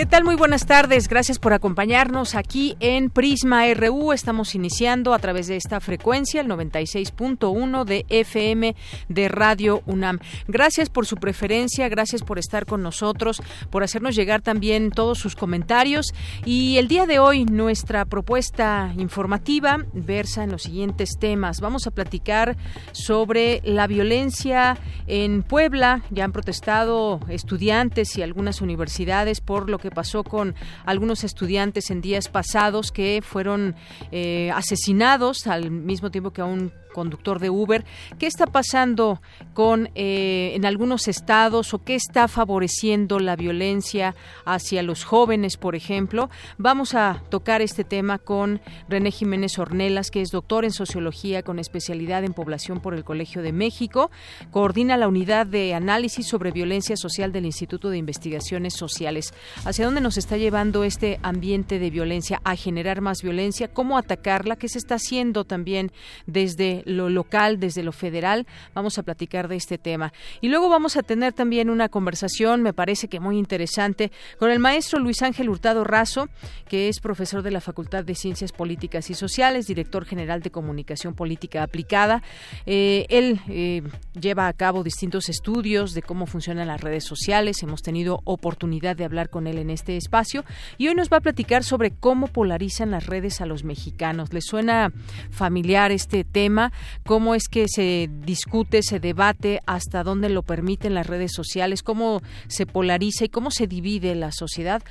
¿Qué tal? Muy buenas tardes. Gracias por acompañarnos aquí en Prisma RU. Estamos iniciando a través de esta frecuencia, el 96.1 de FM de Radio UNAM. Gracias por su preferencia, gracias por estar con nosotros, por hacernos llegar también todos sus comentarios. Y el día de hoy nuestra propuesta informativa versa en los siguientes temas. Vamos a platicar sobre la violencia en Puebla. Ya han protestado estudiantes y algunas universidades por lo que pasó con algunos estudiantes en días pasados que fueron eh, asesinados al mismo tiempo que a un conductor de Uber. ¿Qué está pasando con eh, en algunos estados o qué está favoreciendo la violencia hacia los jóvenes, por ejemplo? Vamos a tocar este tema con René Jiménez Ornelas, que es doctor en sociología con especialidad en población por el Colegio de México. Coordina la unidad de análisis sobre violencia social del Instituto de Investigaciones Sociales. ¿Hacia dónde nos está llevando este ambiente de violencia a generar más violencia? ¿Cómo atacarla? ¿Qué se está haciendo también desde lo local, desde lo federal. Vamos a platicar de este tema. Y luego vamos a tener también una conversación, me parece que muy interesante, con el maestro Luis Ángel Hurtado Razo, que es profesor de la Facultad de Ciencias Políticas y Sociales, director general de Comunicación Política Aplicada. Eh, él eh, lleva a cabo distintos estudios de cómo funcionan las redes sociales. Hemos tenido oportunidad de hablar con él en este espacio y hoy nos va a platicar sobre cómo polarizan las redes a los mexicanos. ¿Les suena familiar este tema? Cómo es que se discute, se debate, hasta dónde lo permiten las redes sociales, cómo se polariza y cómo se divide la sociedad.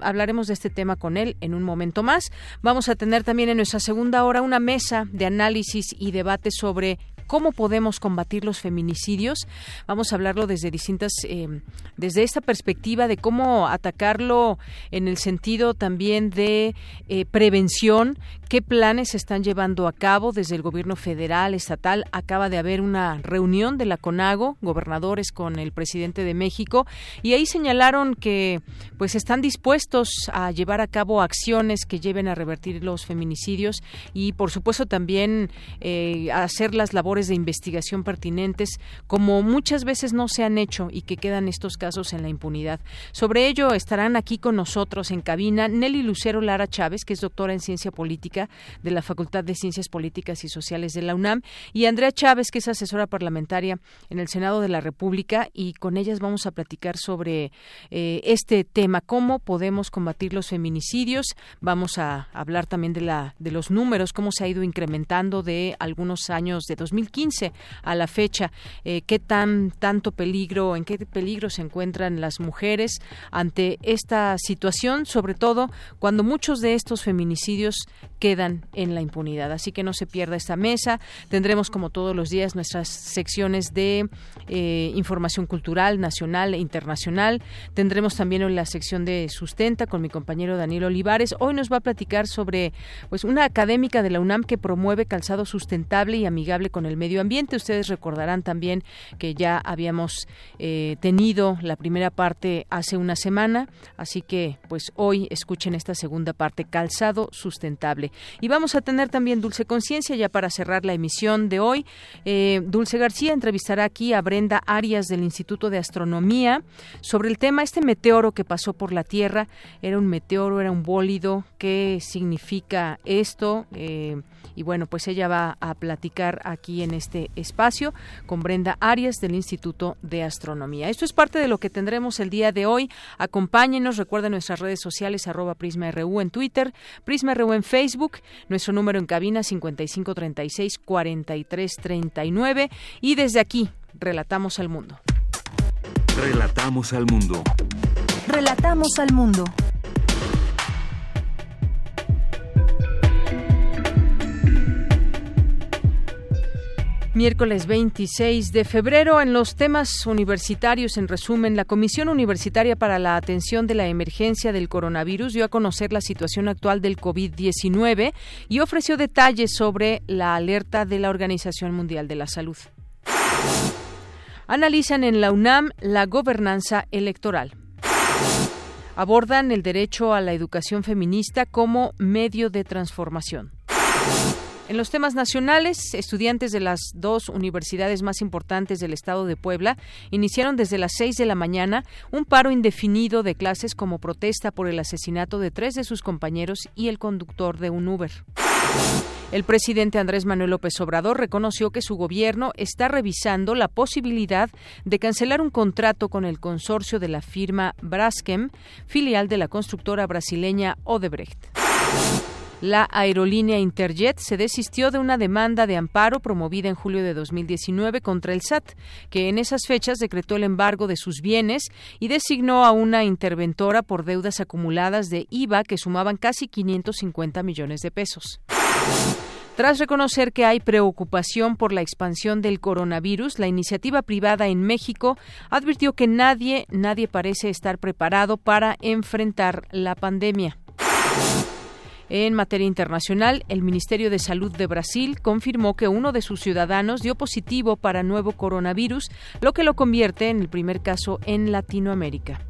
Hablaremos de este tema con él en un momento más. Vamos a tener también en nuestra segunda hora una mesa de análisis y debate sobre cómo podemos combatir los feminicidios. Vamos a hablarlo desde distintas, eh, desde esta perspectiva de cómo atacarlo en el sentido también de eh, prevención, qué planes se están llevando a cabo desde el gobierno federal, estatal. Acaba de haber una reunión de la CONAGO, gobernadores con el presidente de México, y ahí señalaron que pues están dispuestos a llevar a cabo acciones que lleven a revertir los feminicidios y por supuesto también eh, hacer las labores de investigación pertinentes, como muchas veces no se han hecho y que quedan estos casos en la impunidad. Sobre ello estarán aquí con nosotros en cabina Nelly Lucero Lara Chávez, que es doctora en ciencia política de la Facultad de Ciencias Políticas y Sociales de la UNAM, y Andrea Chávez, que es asesora parlamentaria en el Senado de la República, y con ellas vamos a platicar sobre eh, este tema, cómo podemos combatir los feminicidios. Vamos a hablar también de la de los números, cómo se ha ido incrementando de algunos años de 2015 15 a la fecha. Eh, ¿Qué tan tanto peligro, en qué peligro se encuentran las mujeres ante esta situación, sobre todo cuando muchos de estos feminicidios quedan en la impunidad? Así que no se pierda esta mesa. Tendremos, como todos los días, nuestras secciones de eh, información cultural nacional e internacional. Tendremos también la sección de sustenta con mi compañero Daniel Olivares. Hoy nos va a platicar sobre pues una académica de la UNAM que promueve calzado sustentable y amigable con el medio ambiente. Ustedes recordarán también que ya habíamos eh, tenido la primera parte hace una semana, así que pues hoy escuchen esta segunda parte, calzado sustentable. Y vamos a tener también Dulce Conciencia ya para cerrar la emisión de hoy. Eh, Dulce García entrevistará aquí a Brenda Arias del Instituto de Astronomía sobre el tema, este meteoro que pasó por la Tierra, era un meteoro, era un bólido, ¿qué significa esto? Eh, y bueno, pues ella va a platicar aquí en este espacio con Brenda Arias del Instituto de Astronomía. Esto es parte de lo que tendremos el día de hoy. Acompáñenos, recuerden nuestras redes sociales arroba PrismaRU en Twitter, PrismaRU en Facebook, nuestro número en cabina 5536 4339 y desde aquí relatamos al mundo. Relatamos al mundo. Relatamos al mundo. Miércoles 26 de febrero, en los temas universitarios, en resumen, la Comisión Universitaria para la Atención de la Emergencia del Coronavirus dio a conocer la situación actual del COVID-19 y ofreció detalles sobre la alerta de la Organización Mundial de la Salud. Analizan en la UNAM la gobernanza electoral. Abordan el derecho a la educación feminista como medio de transformación. En los temas nacionales, estudiantes de las dos universidades más importantes del estado de Puebla iniciaron desde las seis de la mañana un paro indefinido de clases como protesta por el asesinato de tres de sus compañeros y el conductor de un Uber. El presidente Andrés Manuel López Obrador reconoció que su gobierno está revisando la posibilidad de cancelar un contrato con el consorcio de la firma Braskem, filial de la constructora brasileña Odebrecht. La aerolínea Interjet se desistió de una demanda de amparo promovida en julio de 2019 contra el SAT, que en esas fechas decretó el embargo de sus bienes y designó a una interventora por deudas acumuladas de IVA que sumaban casi 550 millones de pesos. Tras reconocer que hay preocupación por la expansión del coronavirus, la iniciativa privada en México advirtió que nadie, nadie parece estar preparado para enfrentar la pandemia. En materia internacional, el Ministerio de Salud de Brasil confirmó que uno de sus ciudadanos dio positivo para nuevo coronavirus, lo que lo convierte en el primer caso en Latinoamérica.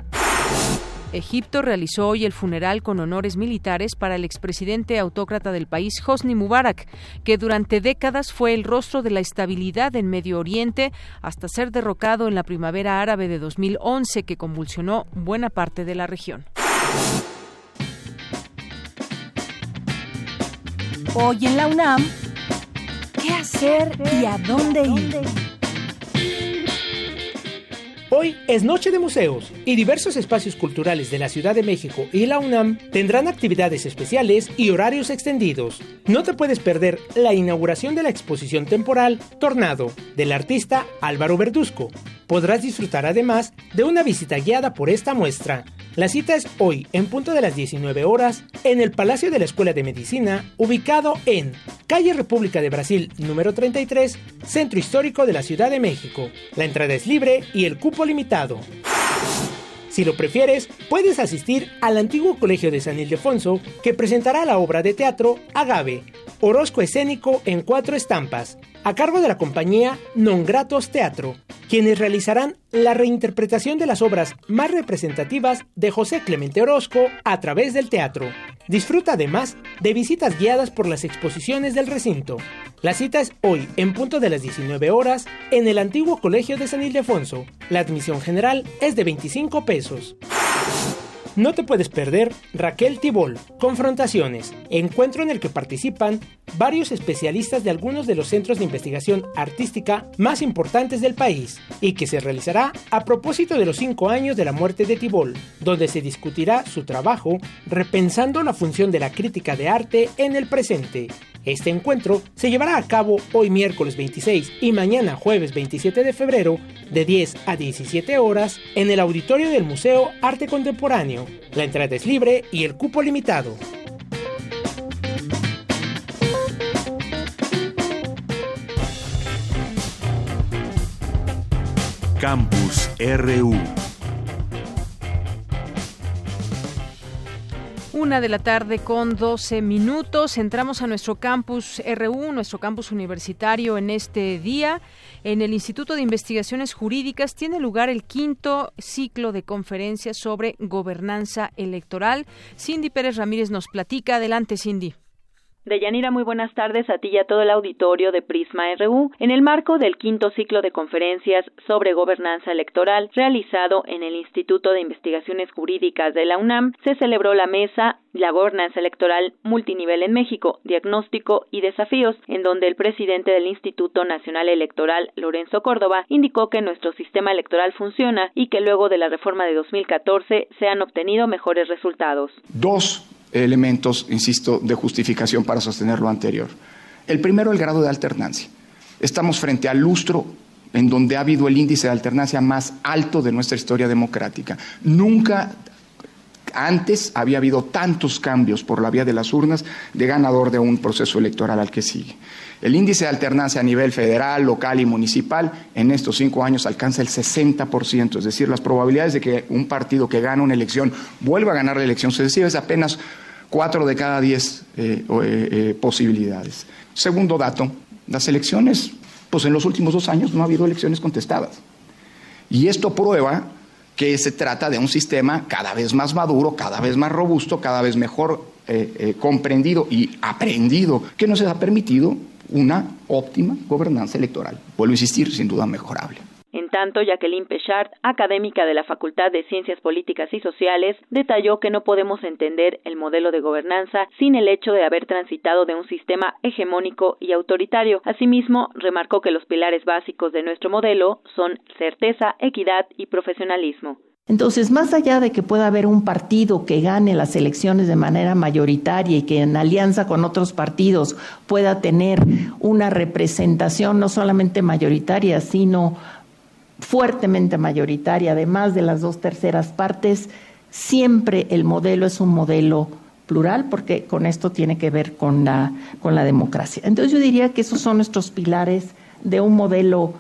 Egipto realizó hoy el funeral con honores militares para el expresidente autócrata del país, Hosni Mubarak, que durante décadas fue el rostro de la estabilidad en Medio Oriente hasta ser derrocado en la primavera árabe de 2011 que convulsionó buena parte de la región. Hoy en la UNAM, ¿qué hacer y a dónde ir? Hoy es Noche de Museos y diversos espacios culturales de la Ciudad de México y la UNAM tendrán actividades especiales y horarios extendidos. No te puedes perder la inauguración de la exposición temporal Tornado del artista Álvaro Verduzco. Podrás disfrutar además de una visita guiada por esta muestra la cita es hoy, en punto de las 19 horas, en el Palacio de la Escuela de Medicina, ubicado en Calle República de Brasil, número 33, Centro Histórico de la Ciudad de México. La entrada es libre y el cupo limitado. Si lo prefieres, puedes asistir al antiguo Colegio de San Ildefonso, que presentará la obra de teatro Agave, Orozco escénico en cuatro estampas, a cargo de la compañía Non Gratos Teatro, quienes realizarán la reinterpretación de las obras más representativas de José Clemente Orozco a través del teatro. Disfruta además de visitas guiadas por las exposiciones del recinto. La cita es hoy, en punto de las 19 horas, en el antiguo Colegio de San Ildefonso. La admisión general es de 25 pesos. No te puedes perder Raquel Tibol, Confrontaciones, encuentro en el que participan varios especialistas de algunos de los centros de investigación artística más importantes del país y que se realizará a propósito de los cinco años de la muerte de Tibol, donde se discutirá su trabajo repensando la función de la crítica de arte en el presente. Este encuentro se llevará a cabo hoy miércoles 26 y mañana jueves 27 de febrero de 10 a 17 horas en el auditorio del Museo Arte Contemporáneo. La entrada es libre y el cupo limitado. Campus RU Una de la tarde con 12 minutos. Entramos a nuestro campus RU, nuestro campus universitario en este día. En el Instituto de Investigaciones Jurídicas tiene lugar el quinto ciclo de conferencias sobre gobernanza electoral. Cindy Pérez Ramírez nos platica. Adelante, Cindy. Deyanira, muy buenas tardes a ti y a todo el auditorio de Prisma RU. En el marco del quinto ciclo de conferencias sobre gobernanza electoral realizado en el Instituto de Investigaciones Jurídicas de la UNAM, se celebró la mesa La gobernanza electoral multinivel en México, diagnóstico y desafíos, en donde el presidente del Instituto Nacional Electoral, Lorenzo Córdoba, indicó que nuestro sistema electoral funciona y que luego de la reforma de 2014 se han obtenido mejores resultados. Dos elementos, insisto, de justificación para sostener lo anterior. El primero, el grado de alternancia. Estamos frente al lustro en donde ha habido el índice de alternancia más alto de nuestra historia democrática. Nunca antes había habido tantos cambios por la vía de las urnas de ganador de un proceso electoral al que sigue. El índice de alternancia a nivel federal, local y municipal en estos cinco años alcanza el 60%, es decir, las probabilidades de que un partido que gana una elección vuelva a ganar la elección sucesiva es apenas cuatro de cada diez eh, eh, eh, posibilidades. Segundo dato, las elecciones, pues en los últimos dos años no ha habido elecciones contestadas. Y esto prueba que se trata de un sistema cada vez más maduro, cada vez más robusto, cada vez mejor comprendido y aprendido, que nos ha permitido una óptima gobernanza electoral. Vuelvo a insistir, sin duda mejorable. En tanto, Jacqueline Pechard, académica de la Facultad de Ciencias Políticas y Sociales, detalló que no podemos entender el modelo de gobernanza sin el hecho de haber transitado de un sistema hegemónico y autoritario. Asimismo, remarcó que los pilares básicos de nuestro modelo son certeza, equidad y profesionalismo. Entonces, más allá de que pueda haber un partido que gane las elecciones de manera mayoritaria y que en alianza con otros partidos pueda tener una representación no solamente mayoritaria, sino fuertemente mayoritaria, además de las dos terceras partes, siempre el modelo es un modelo plural porque con esto tiene que ver con la, con la democracia. Entonces yo diría que esos son nuestros pilares de un modelo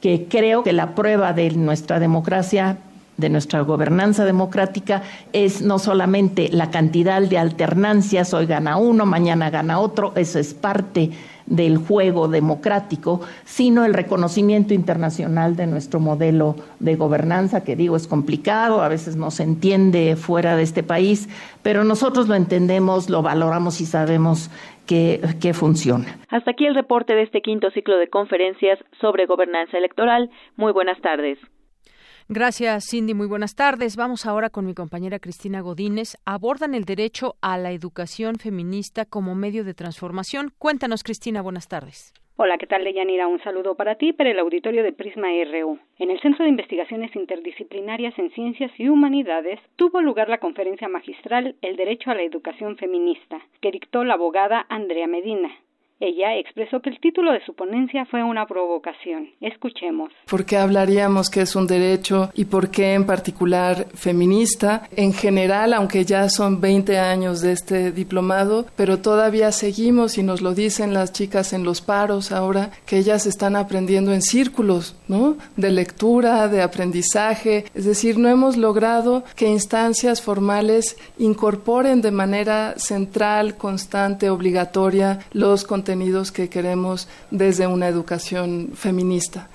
que creo que la prueba de nuestra democracia de nuestra gobernanza democrática es no solamente la cantidad de alternancias, hoy gana uno, mañana gana otro, eso es parte del juego democrático, sino el reconocimiento internacional de nuestro modelo de gobernanza, que digo es complicado, a veces no se entiende fuera de este país, pero nosotros lo entendemos, lo valoramos y sabemos que, que funciona. Hasta aquí el reporte de este quinto ciclo de conferencias sobre gobernanza electoral. Muy buenas tardes. Gracias, Cindy. Muy buenas tardes. Vamos ahora con mi compañera Cristina Godínez. Abordan el derecho a la educación feminista como medio de transformación. Cuéntanos, Cristina. Buenas tardes. Hola, ¿qué tal, Deyanira? Un saludo para ti, para el auditorio de Prisma RU. En el Centro de Investigaciones Interdisciplinarias en Ciencias y Humanidades tuvo lugar la conferencia magistral El Derecho a la Educación Feminista, que dictó la abogada Andrea Medina. Ella expresó que el título de su ponencia fue una provocación. Escuchemos. ¿Por qué hablaríamos que es un derecho y por qué en particular feminista? En general, aunque ya son 20 años de este diplomado, pero todavía seguimos y nos lo dicen las chicas en los paros ahora que ellas están aprendiendo en círculos, ¿no? De lectura, de aprendizaje. Es decir, no hemos logrado que instancias formales incorporen de manera central, constante, obligatoria los contenidos que queremos desde una educación feminista.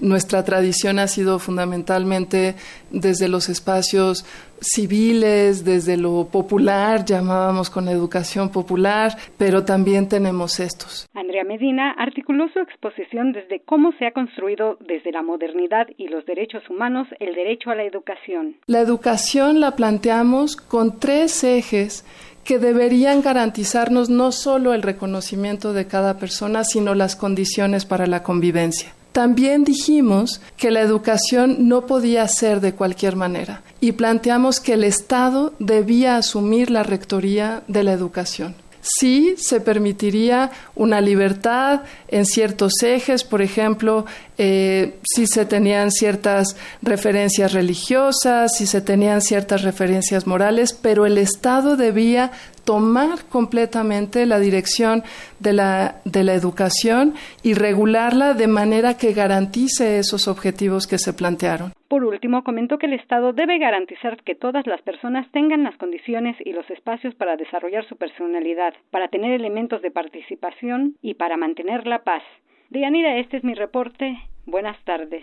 Nuestra tradición ha sido fundamentalmente desde los espacios civiles, desde lo popular, llamábamos con educación popular, pero también tenemos estos. Andrea Medina articuló su exposición desde cómo se ha construido desde la modernidad y los derechos humanos el derecho a la educación. La educación la planteamos con tres ejes que deberían garantizarnos no solo el reconocimiento de cada persona, sino las condiciones para la convivencia. También dijimos que la educación no podía ser de cualquier manera y planteamos que el Estado debía asumir la rectoría de la educación sí se permitiría una libertad en ciertos ejes, por ejemplo, eh, si se tenían ciertas referencias religiosas, si se tenían ciertas referencias morales, pero el Estado debía tomar completamente la dirección de la, de la educación y regularla de manera que garantice esos objetivos que se plantearon. Por último, comentó que el Estado debe garantizar que todas las personas tengan las condiciones y los espacios para desarrollar su personalidad, para tener elementos de participación y para mantener la paz. Deyanira, este es mi reporte. Buenas tardes.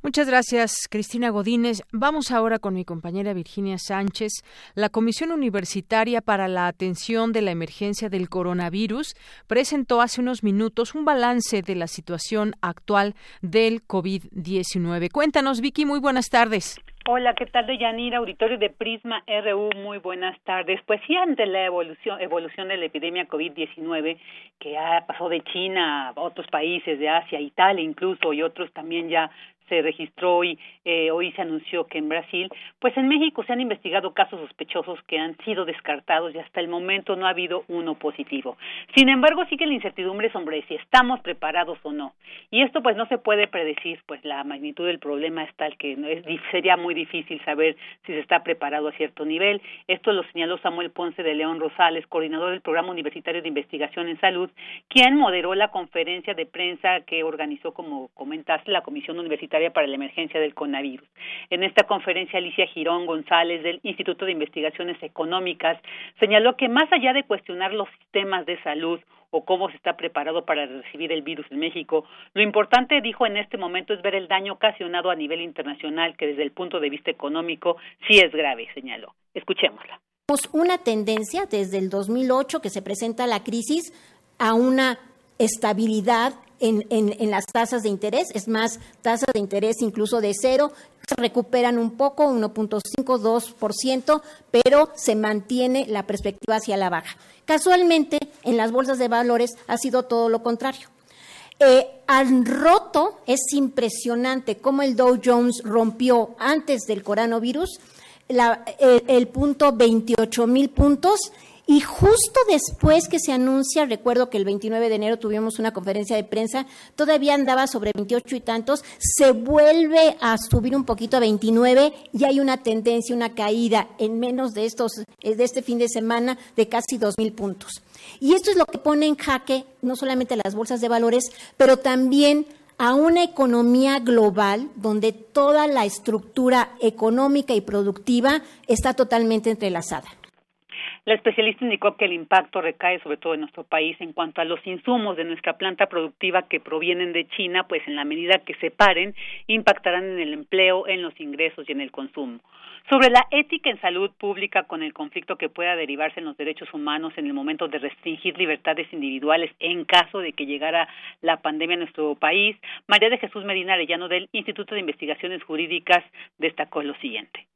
Muchas gracias, Cristina Godínez. Vamos ahora con mi compañera Virginia Sánchez. La Comisión Universitaria para la Atención de la Emergencia del Coronavirus presentó hace unos minutos un balance de la situación actual del COVID-19. Cuéntanos, Vicky, muy buenas tardes. Hola, ¿qué tal, Deyanira? Auditorio de Prisma RU, muy buenas tardes. Pues sí, ante la evolución, evolución de la epidemia COVID-19, que ha pasó de China a otros países de Asia, Italia incluso, y otros también ya se registró hoy, eh, hoy se anunció que en Brasil, pues en México se han investigado casos sospechosos que han sido descartados y hasta el momento no ha habido uno positivo. Sin embargo, sigue la incertidumbre sobre si estamos preparados o no. Y esto pues no se puede predecir, pues la magnitud del problema es tal que es, sería muy difícil saber si se está preparado a cierto nivel. Esto lo señaló Samuel Ponce de León Rosales, coordinador del Programa Universitario de Investigación en Salud, quien moderó la conferencia de prensa que organizó, como comentaste, la Comisión Universitaria para la Emergencia del Coronavirus. En esta conferencia, Alicia Girón González del Instituto de Investigaciones Económicas señaló que más allá de cuestionar los sistemas de salud o cómo se está preparado para recibir el virus en México. Lo importante, dijo en este momento, es ver el daño ocasionado a nivel internacional, que desde el punto de vista económico sí es grave, señaló. Escuchémosla. Una tendencia desde el 2008 que se presenta la crisis a una estabilidad en, en, las tasas de interés, es más, tasas de interés incluso de cero, se recuperan un poco, 1.5-2%, pero se mantiene la perspectiva hacia la baja. Casualmente, en las bolsas de valores ha sido todo lo contrario. Eh, al roto es impresionante cómo el Dow Jones rompió antes del coronavirus el punto 28 mil puntos y justo después que se anuncia, recuerdo que el 29 de enero tuvimos una conferencia de prensa, todavía andaba sobre 28 y tantos, se vuelve a subir un poquito a 29 y hay una tendencia, una caída en menos de estos eh, de este fin de semana de casi 2000 puntos. Y esto es lo que pone en jaque no solamente las bolsas de valores, pero también a una economía global donde toda la estructura económica y productiva está totalmente entrelazada. La especialista indicó que el impacto recae sobre todo en nuestro país en cuanto a los insumos de nuestra planta productiva que provienen de China, pues en la medida que se paren, impactarán en el empleo, en los ingresos y en el consumo. Sobre la ética en salud pública con el conflicto que pueda derivarse en los derechos humanos en el momento de restringir libertades individuales en caso de que llegara la pandemia a nuestro país, María de Jesús Medina Arellano del Instituto de Investigaciones Jurídicas destacó lo siguiente.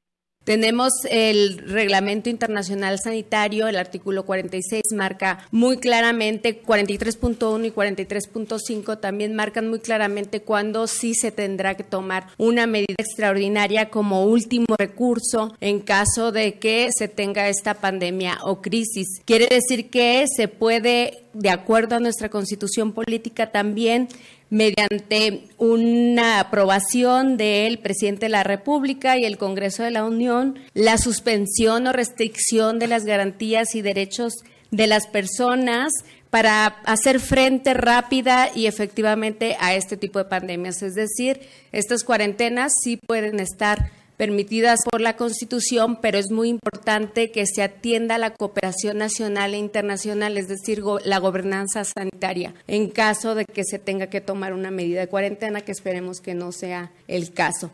Tenemos el Reglamento Internacional Sanitario, el artículo 46 marca muy claramente, 43.1 y 43.5 también marcan muy claramente cuándo sí se tendrá que tomar una medida extraordinaria como último recurso en caso de que se tenga esta pandemia o crisis. Quiere decir que se puede, de acuerdo a nuestra constitución política, también mediante una aprobación del presidente de la República y el Congreso de la Unión, la suspensión o restricción de las garantías y derechos de las personas para hacer frente rápida y efectivamente a este tipo de pandemias. Es decir, estas cuarentenas sí pueden estar permitidas por la Constitución, pero es muy importante que se atienda la cooperación nacional e internacional, es decir, la gobernanza sanitaria, en caso de que se tenga que tomar una medida de cuarentena, que esperemos que no sea el caso.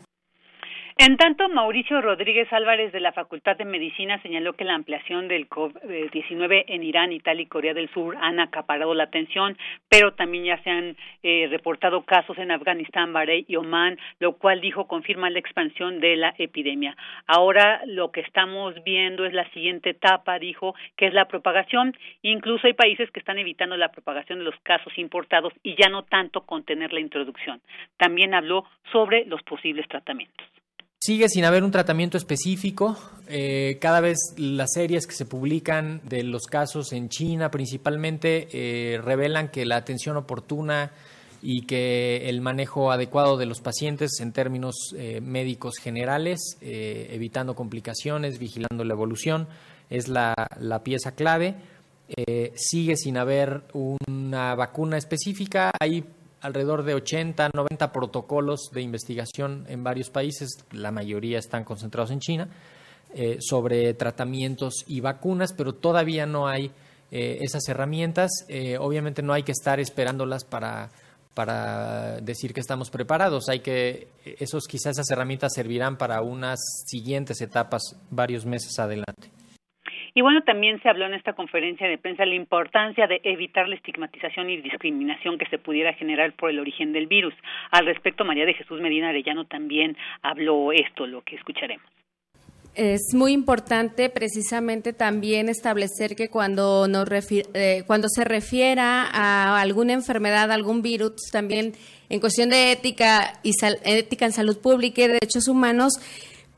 En tanto, Mauricio Rodríguez Álvarez de la Facultad de Medicina señaló que la ampliación del COVID-19 en Irán, Italia y Corea del Sur han acaparado la atención, pero también ya se han eh, reportado casos en Afganistán, Bahrein y Omán, lo cual dijo confirma la expansión de la epidemia. Ahora lo que estamos viendo es la siguiente etapa, dijo, que es la propagación. Incluso hay países que están evitando la propagación de los casos importados y ya no tanto contener la introducción. También habló sobre los posibles tratamientos. Sigue sin haber un tratamiento específico. Eh, cada vez las series que se publican de los casos en China principalmente eh, revelan que la atención oportuna y que el manejo adecuado de los pacientes en términos eh, médicos generales, evitando complicaciones, vigilando la evolución, es la, la pieza clave. sigue sin haber una vacuna específica. Hay alrededor de 80, 90 protocolos de investigación en varios países, la mayoría están concentrados en China, eh, sobre tratamientos y vacunas, pero todavía no hay eh, esas herramientas. Eh, obviamente no hay que estar esperándolas para, para decir que estamos preparados. Hay que, esos, quizás esas herramientas servirán para unas siguientes etapas varios meses adelante. Y bueno, también se habló en esta conferencia de prensa la importancia de evitar la estigmatización y discriminación que se pudiera generar por el origen del virus. Al respecto, María de Jesús Medina Arellano también habló esto, lo que escucharemos. Es muy importante precisamente también establecer que cuando, nos eh, cuando se refiera a alguna enfermedad, algún virus, también en cuestión de ética y ética en salud pública y derechos humanos,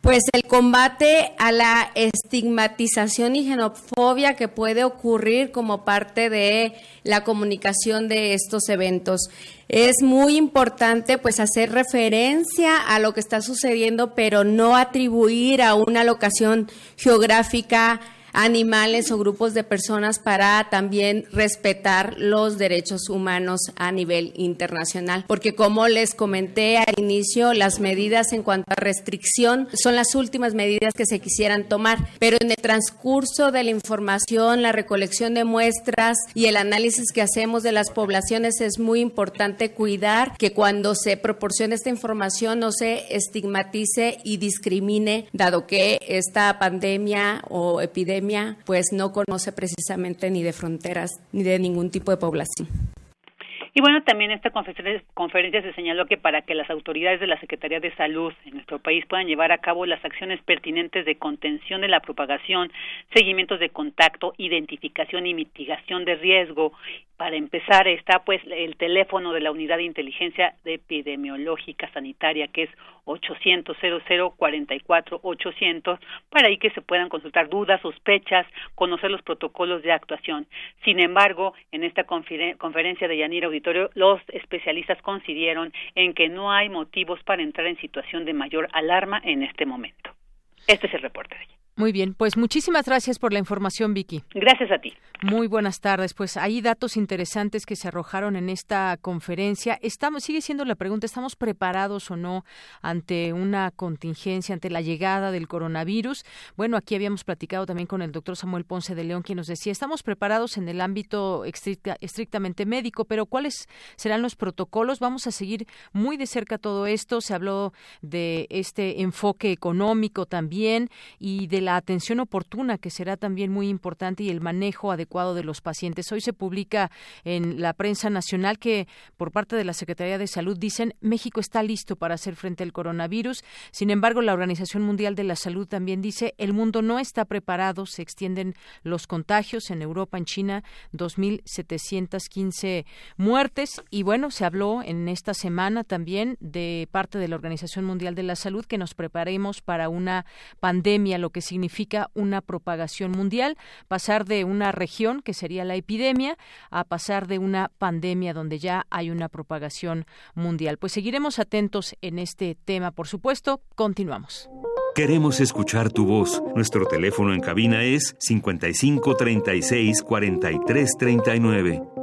pues el combate a la estigmatización y xenofobia que puede ocurrir como parte de la comunicación de estos eventos. Es muy importante pues hacer referencia a lo que está sucediendo, pero no atribuir a una locación geográfica animales o grupos de personas para también respetar los derechos humanos a nivel internacional. Porque como les comenté al inicio, las medidas en cuanto a restricción son las últimas medidas que se quisieran tomar, pero en el transcurso de la información, la recolección de muestras y el análisis que hacemos de las poblaciones es muy importante cuidar que cuando se proporcione esta información no se estigmatice y discrimine, dado que esta pandemia o epidemia pues no conoce precisamente ni de fronteras ni de ningún tipo de población. Y bueno, también esta conferencia se señaló que para que las autoridades de la Secretaría de Salud en nuestro país puedan llevar a cabo las acciones pertinentes de contención de la propagación, seguimientos de contacto, identificación y mitigación de riesgo, para empezar está pues el teléfono de la Unidad de Inteligencia Epidemiológica Sanitaria que es 800 44 800 para ahí que se puedan consultar dudas, sospechas, conocer los protocolos de actuación. Sin embargo, en esta conferencia de Yanira Auditorio, los especialistas coincidieron en que no hay motivos para entrar en situación de mayor alarma en este momento. Este es el reporte de ella. Muy bien, pues muchísimas gracias por la información, Vicky. Gracias a ti. Muy buenas tardes. Pues hay datos interesantes que se arrojaron en esta conferencia. Estamos, sigue siendo la pregunta, ¿estamos preparados o no ante una contingencia, ante la llegada del coronavirus? Bueno, aquí habíamos platicado también con el doctor Samuel Ponce de León, quien nos decía, estamos preparados en el ámbito estrictamente médico, pero ¿cuáles serán los protocolos? Vamos a seguir muy de cerca todo esto. Se habló de este enfoque económico también y de la atención oportuna, que será también muy importante, y el manejo adecuado de los pacientes. Hoy se publica en la prensa nacional que por parte de la Secretaría de Salud dicen México está listo para hacer frente al coronavirus. Sin embargo, la Organización Mundial de la Salud también dice el mundo no está preparado, se extienden los contagios en Europa, en China, 2.715 muertes. Y bueno, se habló en esta semana también de parte de la Organización Mundial de la Salud que nos preparemos para una pandemia, lo que significa una propagación mundial, pasar de una región, que sería la epidemia, a pasar de una pandemia donde ya hay una propagación mundial. Pues seguiremos atentos en este tema, por supuesto. Continuamos. Queremos escuchar tu voz. Nuestro teléfono en cabina es 55 36 43 39.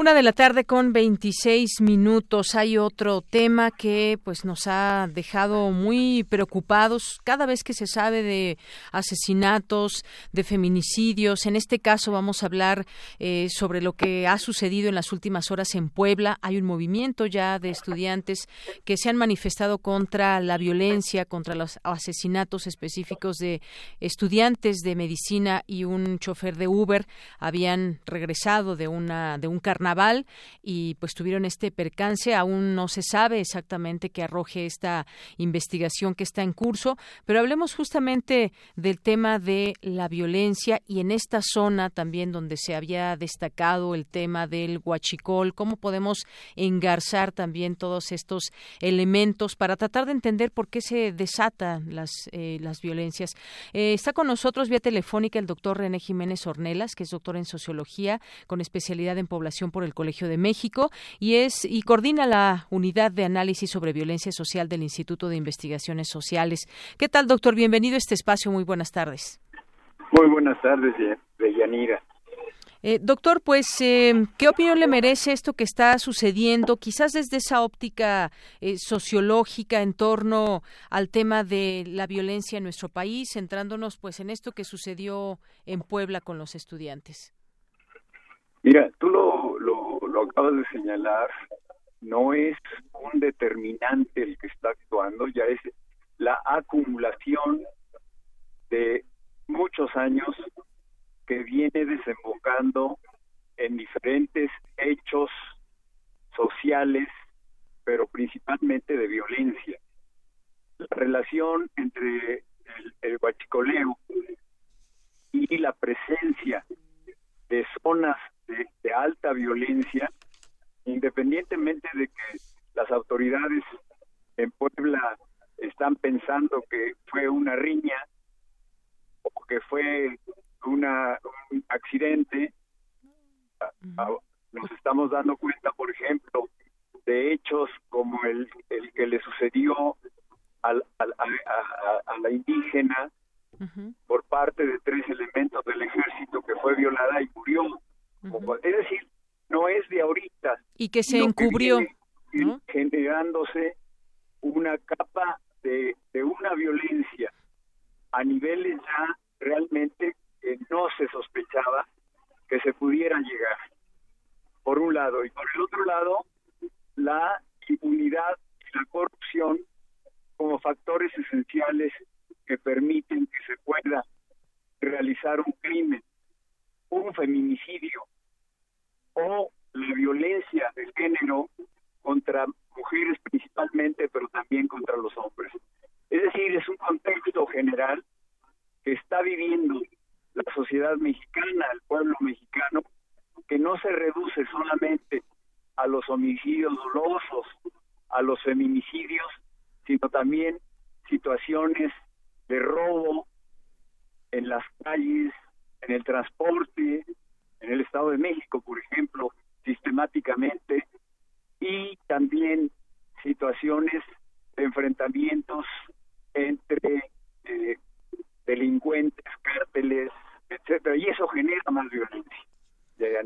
Una de la tarde con 26 minutos. Hay otro tema que pues nos ha dejado muy preocupados cada vez que se sabe de asesinatos, de feminicidios. En este caso vamos a hablar eh, sobre lo que ha sucedido en las últimas horas en Puebla. Hay un movimiento ya de estudiantes que se han manifestado contra la violencia, contra los asesinatos específicos de estudiantes de medicina y un chofer de Uber. Habían regresado de una de un carnaval Naval y pues tuvieron este percance. Aún no se sabe exactamente qué arroje esta investigación que está en curso, pero hablemos justamente del tema de la violencia y en esta zona también donde se había destacado el tema del huachicol, cómo podemos engarzar también todos estos elementos para tratar de entender por qué se desatan las, eh, las violencias. Eh, está con nosotros vía telefónica el doctor René Jiménez Ornelas, que es doctor en sociología con especialidad en población el Colegio de México y es y coordina la unidad de análisis sobre violencia social del Instituto de Investigaciones Sociales. ¿Qué tal, doctor? Bienvenido a este espacio. Muy buenas tardes. Muy buenas tardes, Deyanira. Eh, doctor, pues, eh, ¿qué opinión le merece esto que está sucediendo, quizás desde esa óptica eh, sociológica en torno al tema de la violencia en nuestro país, centrándonos, pues, en esto que sucedió en Puebla con los estudiantes? Mira, tú lo, lo, acabas de señalar, no es un determinante el que está actuando, ya es la acumulación de muchos años que viene desembocando en diferentes hechos sociales, pero principalmente de violencia. La relación entre el, guachicoleo y la presencia de zonas de, de alta violencia, independientemente de que las autoridades en Puebla están pensando que fue una riña o que fue una, un accidente, nos estamos dando cuenta, por ejemplo, de hechos como el, el que le sucedió al, al, a, a, la indígena por parte de tres elementos del ejército que fue violada y murió. Es decir, no es de ahorita. Y que se encubrió. Generándose una capa de, de una violencia a niveles ya realmente que no se sospechaba que se pudiera llegar, por un lado. Y por el otro lado, la impunidad y la corrupción como factores esenciales que permiten que se pueda realizar un crimen, un feminicidio o la violencia de género contra mujeres principalmente, pero también contra los hombres. Es decir, es un contexto general que está viviendo la sociedad mexicana, el pueblo mexicano, que no se reduce solamente a los homicidios dolosos, a los feminicidios, sino también situaciones de robo en las calles, en el transporte, en el Estado de México, por ejemplo, sistemáticamente, y también situaciones de enfrentamientos entre eh, delincuentes, cárteles, etcétera, y eso genera más violencia, de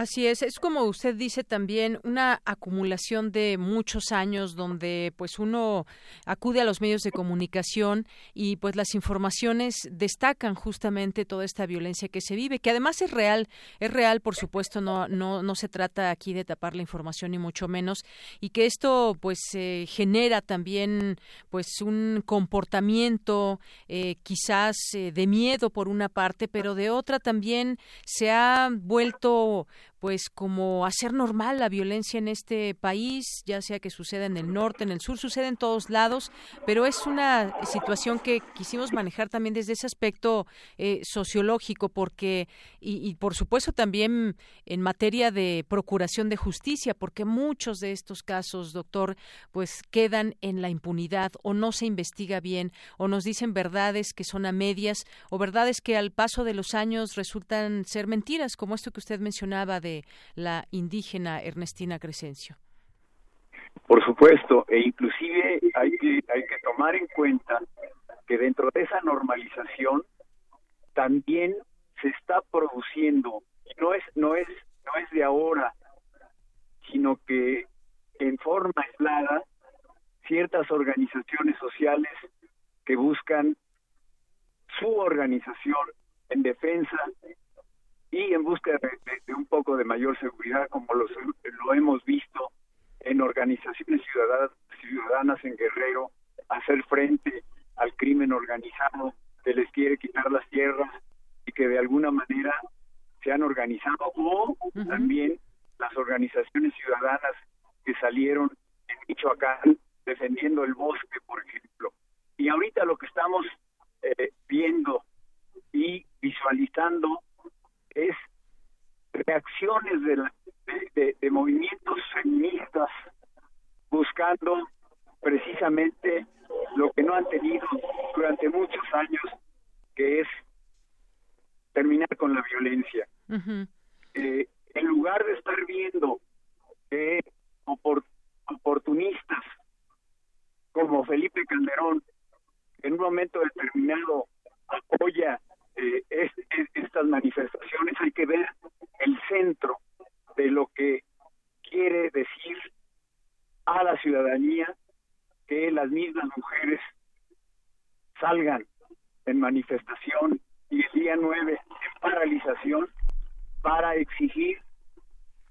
Así es, es como usted dice también una acumulación de muchos años donde pues uno acude a los medios de comunicación y pues las informaciones destacan justamente toda esta violencia que se vive, que además es real, es real por supuesto, no no no se trata aquí de tapar la información ni mucho menos y que esto pues eh, genera también pues un comportamiento eh, quizás eh, de miedo por una parte, pero de otra también se ha vuelto pues como hacer normal la violencia en este país, ya sea que suceda en el norte, en el sur, sucede en todos lados, pero es una situación que quisimos manejar también desde ese aspecto eh, sociológico, porque y, y, por supuesto también en materia de procuración de justicia, porque muchos de estos casos, doctor, pues quedan en la impunidad o no se investiga bien o nos dicen verdades que son a medias o verdades que al paso de los años resultan ser mentiras, como esto que usted mencionaba de la indígena Ernestina Crescencio. Por supuesto, e inclusive hay que, hay que tomar en cuenta que dentro de esa normalización también se está produciendo, y no es, no es, no es de ahora, sino que en forma aislada ciertas organizaciones sociales que buscan su organización en defensa y en busca de, un poco de mayor seguridad, como lo, lo hemos visto en organizaciones ciudadanas, ciudadanas en Guerrero, hacer frente al crimen organizado que les quiere quitar las tierras y que de alguna manera se han organizado, o también las organizaciones ciudadanas que salieron en Michoacán defendiendo el bosque, por ejemplo. Y ahorita lo que estamos eh, viendo y visualizando es reacciones de, de, movimientos feministas buscando precisamente lo que no han tenido durante muchos años, que es terminar con la violencia. Eh, en lugar de estar viendo que oportunistas como Felipe Calderón en un momento determinado apoya eh, es, estas manifestaciones hay que ver el centro de lo que quiere decir a la ciudadanía que las mismas mujeres salgan en manifestación y el día 9 en paralización para exigir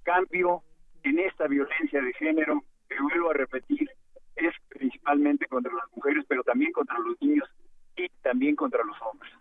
cambio en esta violencia de género que vuelvo a repetir es principalmente contra las mujeres pero también contra los niños y también contra los hombres.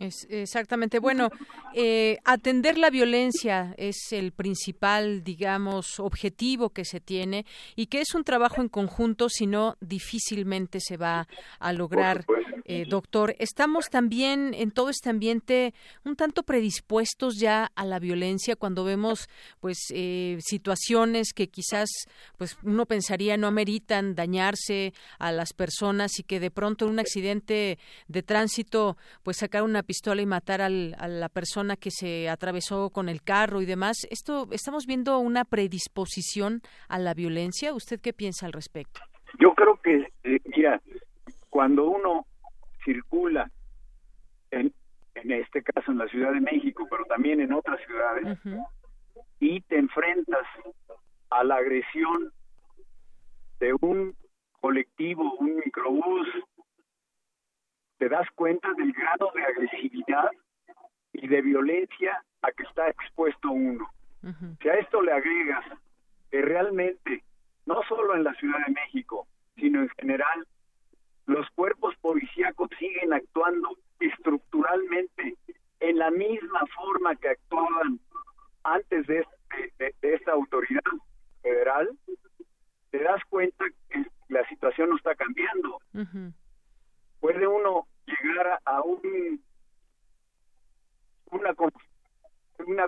Es, exactamente. Bueno, eh, atender la violencia es el principal, digamos, objetivo que se tiene y que es un trabajo en conjunto, si no, difícilmente se va a lograr, eh, doctor. Estamos también en todo este ambiente un tanto predispuestos ya a la violencia cuando vemos, pues, eh, situaciones que quizás, pues, uno pensaría no ameritan dañarse a las personas y que de pronto en un accidente de tránsito, pues, sacar una pistola y matar a la persona que se atravesó con el carro y demás. Esto estamos viendo una predisposición a la violencia. ¿Usted qué piensa al respecto? Yo creo que, eh, mira, cuando uno circula en, en este caso en la Ciudad de México, pero también en otras ciudades, y te enfrentas a la agresión de un colectivo, un microbús, te das cuenta del grado de agresividad y de violencia a que está expuesto uno. Si a esto le agregas que realmente, no solo en la Ciudad de México, sino en general, los cuerpos policíacos siguen actuando estructuralmente en la misma forma que actuaban antes de, de esta autoridad federal, te das cuenta que la situación no está cambiando puede uno llegar a un una, una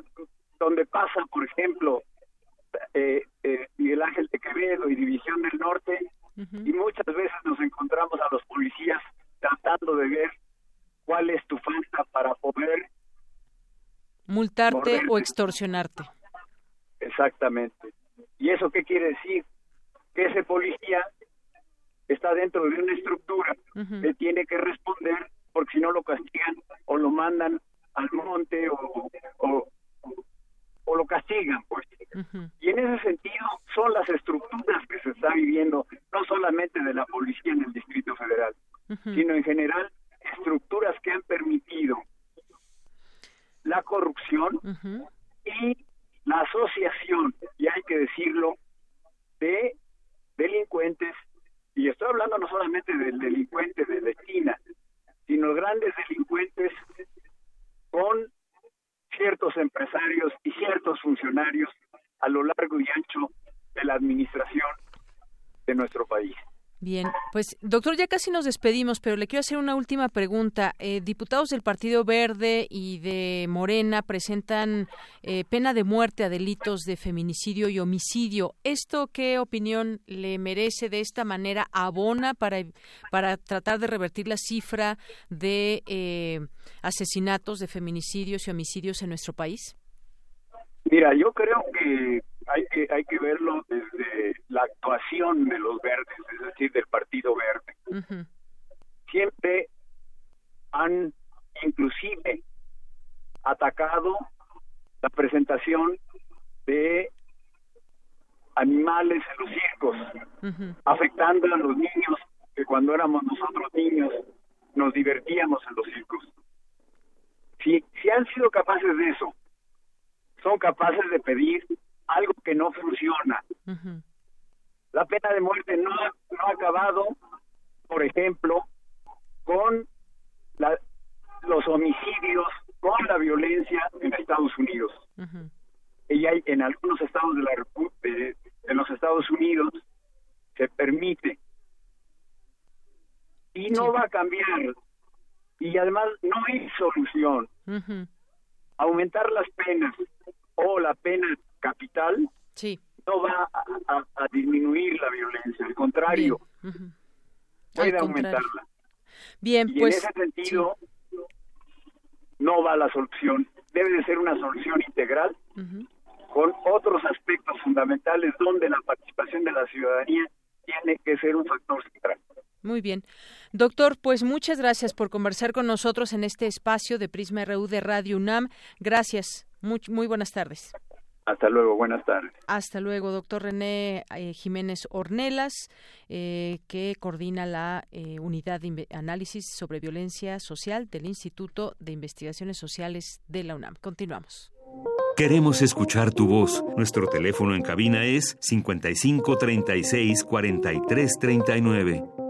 donde pasa por ejemplo eh, eh, Miguel Ángel de Quevedo y División del Norte y muchas veces nos encontramos a los policías tratando de ver cuál es tu falta para poder multarte o extorsionarte. Exactamente. Y eso qué quiere decir que ese policía está dentro de una estructura que tiene que responder porque si no lo castigan o lo mandan al monte o, o, lo castigan pues. Y en ese sentido son las estructuras que se está viviendo no solamente de la policía en el Distrito Federal sino en general estructuras que han permitido la corrupción y la asociación y hay que decirlo de delincuentes y estoy hablando no solamente del delincuente de la esquina, sino grandes delincuentes con ciertos empresarios y ciertos funcionarios a lo largo y ancho de la administración de nuestro país. Bien, pues doctor, ya casi nos despedimos, pero le quiero hacer una última pregunta. Eh, diputados del Partido Verde y de Morena presentan eh, pena de muerte a delitos de feminicidio y homicidio. ¿Esto qué opinión le merece de esta manera? ¿Abona para, para tratar de revertir la cifra de eh, asesinatos, de feminicidios y homicidios en nuestro país? Mira, yo creo que hay que hay que verlo desde la actuación de los verdes, es decir, del Partido Verde. Siempre han inclusive atacado la presentación de animales en los circos, afectando a los niños que cuando éramos nosotros niños nos divertíamos en los circos. Si, si han sido capaces de eso, son capaces de pedir algo que no funciona. La pena de muerte no ha, no ha acabado, por ejemplo, con la, los homicidios, con la violencia en Estados Unidos. Y hay en algunos estados de la de, de los Estados Unidos se permite. Y no va a cambiar. Y además no hay solución. Aumentar las penas o la pena capital no va a, disminuir la violencia, al contrario, puede aumentarla. Bien, y pues. En ese sentido, no va la solución. Debe de ser una solución integral con otros aspectos fundamentales donde la participación de la ciudadanía tiene que ser un factor central. Muy bien. Doctor, pues muchas gracias por conversar con nosotros en este espacio de Prisma RU de Radio UNAM. Gracias. Muy, muy buenas tardes. Hasta luego, buenas tardes. Hasta luego, doctor René eh, Jiménez Ornelas, eh, que coordina la eh, unidad de análisis sobre violencia social del Instituto de Investigaciones Sociales de la UNAM. Continuamos. Queremos escuchar tu voz. Nuestro teléfono en cabina es 55 36 43 39.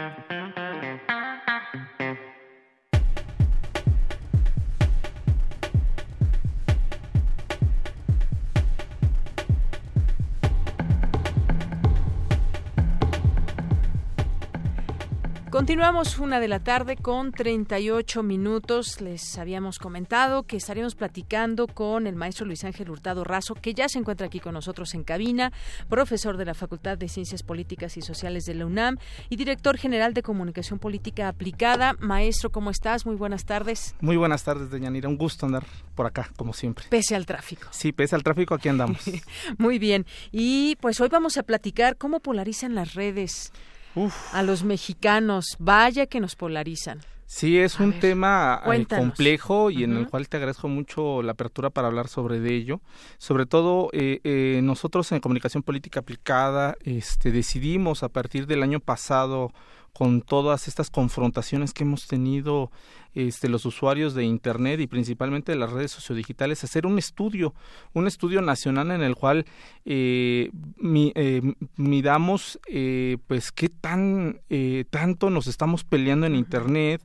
Continuamos una de la tarde con 38 minutos. Les habíamos comentado que estaríamos platicando con el maestro Luis Ángel Hurtado Razo, que ya se encuentra aquí con nosotros en cabina, profesor de la Facultad de Ciencias Políticas y Sociales de la UNAM y director general de Comunicación Política Aplicada. Maestro, ¿cómo estás? Muy buenas tardes. Muy buenas tardes, Deñanira. Un gusto andar por acá, como siempre. Pese al tráfico. Sí, pese al tráfico, aquí andamos. Muy bien. Y pues hoy vamos a platicar cómo polarizan las redes a los mexicanos. Vaya que nos polarizan. Sí, es un tema eh, complejo y en el cual te agradezco mucho la apertura para hablar sobre de ello. Sobre todo, eh, eh, nosotros en Comunicación Política Aplicada este, decidimos a partir del año pasado con todas estas confrontaciones que hemos tenido este, los usuarios de Internet y principalmente de las redes sociodigitales, hacer un estudio, un estudio nacional en el cual eh, eh midamos eh, pues qué tan eh, tanto nos estamos peleando en Internet,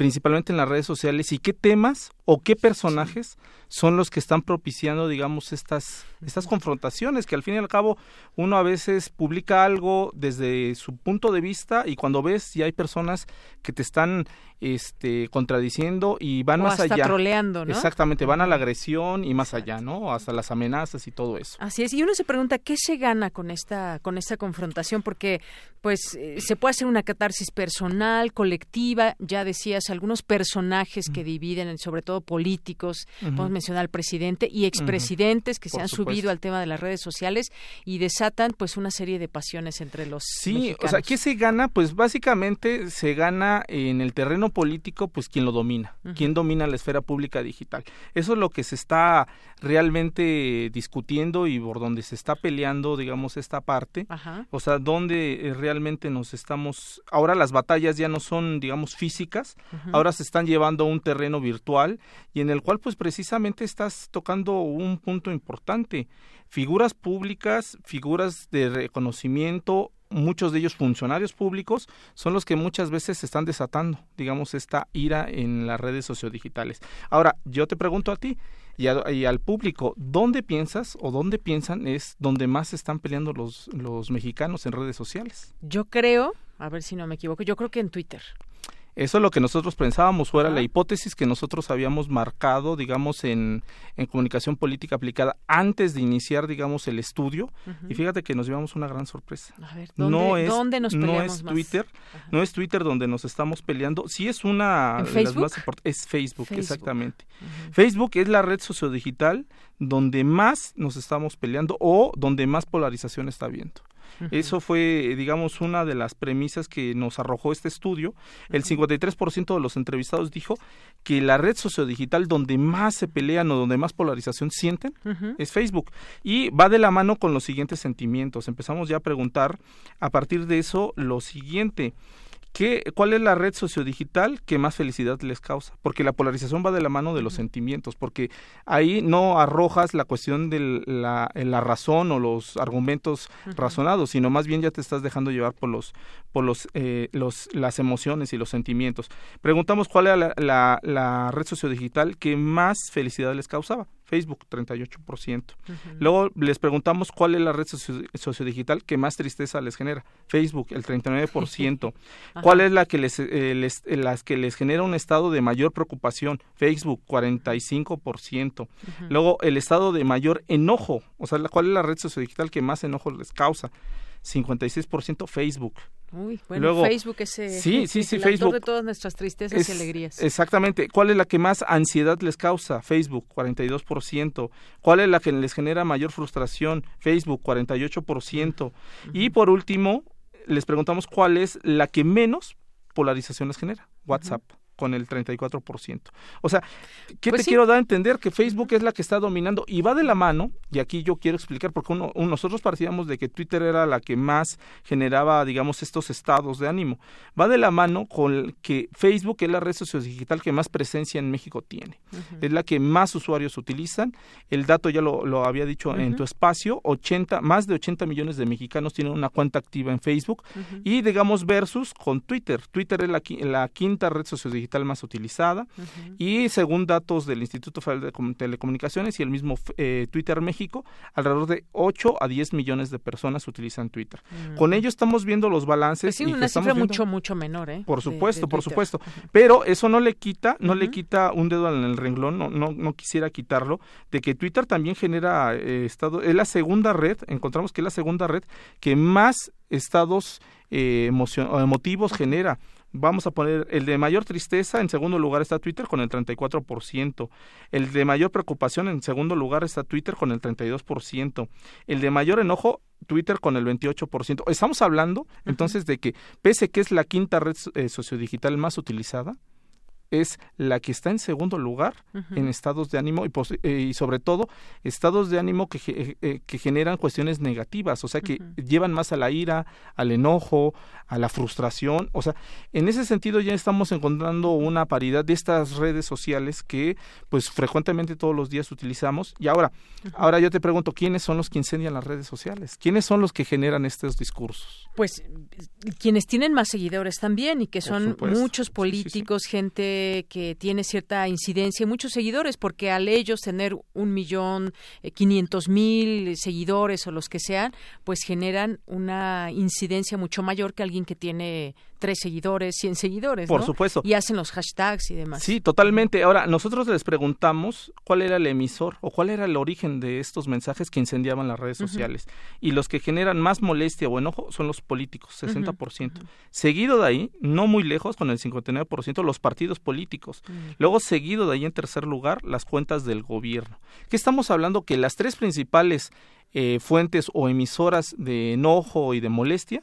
principalmente en las redes sociales y qué temas o qué personajes son los que están propiciando, digamos, estas, estas confrontaciones, que al fin y al cabo uno a veces publica algo desde su punto de vista y cuando ves ya hay personas que te están este, contradiciendo y van más hasta allá. troleando, ¿no? Exactamente, van a la agresión y más allá, ¿no? Hasta las amenazas y todo eso. Así es, y uno se pregunta qué se gana con esta, con esta confrontación, porque pues eh, se puede hacer una catarsis personal, colectiva, ya decías, algunos personajes que dividen, sobre todo políticos, podemos mencionar al presidente y expresidentes que se han subido al tema de las redes sociales y desatan pues una serie de pasiones entre los Sí, o sea, ¿qué se gana? Pues básicamente se gana en el terreno político, pues quien lo domina, quien domina la esfera pública digital. Eso es lo que se está realmente discutiendo y por donde se está peleando, digamos, esta parte. O sea, donde eh, realmente nos estamos, ahora las batallas ya no son, digamos, físicas, ahora se están llevando a un terreno virtual y en el cual, pues precisamente estás tocando un punto importante. Figuras públicas, figuras de reconocimiento, muchos de ellos funcionarios públicos, son los que muchas veces están desatando, digamos, esta ira en las redes sociodigitales. Ahora, yo te pregunto a ti y, al público, ¿dónde piensas o dónde piensan es donde más están peleando los, los mexicanos en redes sociales? Yo creo, a ver si no me equivoco, yo creo que en Twitter. Eso es lo que nosotros pensábamos, fuera la hipótesis que nosotros habíamos marcado, digamos, en, en comunicación política aplicada antes de iniciar, digamos, el estudio. Y fíjate que nos llevamos una gran sorpresa. A ver, ¿dónde, no es, ¿dónde nos no es Twitter, no es Twitter donde nos estamos peleando. Sí es una de las más es Facebook, exactamente. Facebook es la red sociodigital donde más nos estamos peleando o donde más polarización está habiendo. Eso fue, digamos, una de las premisas que nos arrojó este estudio. El 53% de los entrevistados dijo que la red sociodigital donde más se pelean o donde más polarización sienten es Facebook. Y va de la mano con los siguientes sentimientos. Empezamos ya a preguntar a partir de eso lo siguiente. ¿Qué, ¿Cuál es la red sociodigital que más felicidad les causa? Porque la polarización va de la mano de los sentimientos, porque ahí no arrojas la cuestión de la, la razón o los argumentos razonados, sino más bien ya te estás dejando llevar por los por los, eh, los las emociones y los sentimientos. Preguntamos cuál era la, la, la red sociodigital que más felicidad les causaba. Facebook 38%. Luego les preguntamos cuál es la red sociodigital que más tristeza les genera. Facebook el 39%. ¿Cuál es la que les, eh, les eh, las que les genera un estado de mayor preocupación? Facebook 45%. Luego el estado de mayor enojo, o sea, ¿cuál es la red sociodigital que más enojo les causa? 56% Facebook. Uy, bueno, Facebook es sí, sí, sí, Facebook, de todas nuestras tristezas y alegrías. Exactamente. ¿Cuál es la que más ansiedad les causa? Facebook, 42%. ¿Cuál es la que les genera mayor frustración? Facebook, 48%. Y por último, les preguntamos cuál es la que menos polarización les genera. WhatsApp. Con el 34%. O sea, ¿qué Pues te sí. quiero dar a entender? Que Facebook es la que está dominando y va de la mano, y aquí yo quiero explicar, porque uno, un- nosotros partíamos de que Twitter era la que más generaba, digamos, estos estados de ánimo. Va de la mano con que Facebook es la red sociodigital que más presencia en México tiene. Es la que más usuarios utilizan. El dato ya lo, lo había dicho en tu espacio, 80, más de 80 millones de mexicanos tienen una cuenta activa en Facebook y digamos versus con Twitter. Twitter es la, la quinta red sociodigital más utilizada y según datos del Instituto Federal de Com- Telecomunicaciones y el mismo eh, Twitter México, alrededor de 8 a 10 millones de personas utilizan Twitter. Mm. Con ello estamos viendo los balances. Pues sí, y una cifra viendo- mucho, mucho menor, ¿eh? por supuesto, de por supuesto. Pero eso no le quita, no le quita un dedo en el renglón, no, no, no quisiera quitarlo, de que Twitter también genera eh, estado, es la segunda red, encontramos que es la segunda red que más estados eh, emotivos genera. Vamos a poner el de mayor tristeza, en segundo lugar está Twitter con el 34%. El de mayor preocupación, en segundo lugar está Twitter con el 32%. El de mayor enojo, Twitter con el 28%. Estamos hablando entonces de que, pese que es la quinta red eh, sociodigital más utilizada, es la que está en segundo lugar en estados de ánimo y, eh, y sobre todo estados de ánimo que, ge- eh, que generan cuestiones negativas, o sea, que llevan más a la ira, al enojo, a la frustración. O sea, en ese sentido ya estamos encontrando una paridad de estas redes sociales que pues frecuentemente todos los días utilizamos. Y ahora, ahora yo te pregunto, ¿quiénes son los que incendian las redes sociales? ¿Quiénes son los que generan estos discursos? Pues quienes tienen más seguidores también y que son muchos políticos, gente que tiene cierta incidencia, y muchos seguidores, porque al ellos tener un millón eh, quinientos mil seguidores o los que sean, pues generan una incidencia mucho mayor que alguien que tiene tres seguidores, cien seguidores, Por ¿no? supuesto. Y hacen los hashtags y demás. Sí, totalmente. Ahora, nosotros les preguntamos cuál era el emisor o cuál era el origen de estos mensajes que incendiaban las redes sociales. Y los que generan más molestia o enojo son los políticos, Ujú, 60%. Seguido de ahí, no muy lejos, con el 59%, los partidos políticos. Luego, seguido de ahí, en tercer lugar, las cuentas del gobierno. ¿Qué estamos hablando? Que las tres principales eh, fuentes o emisoras de enojo y de molestia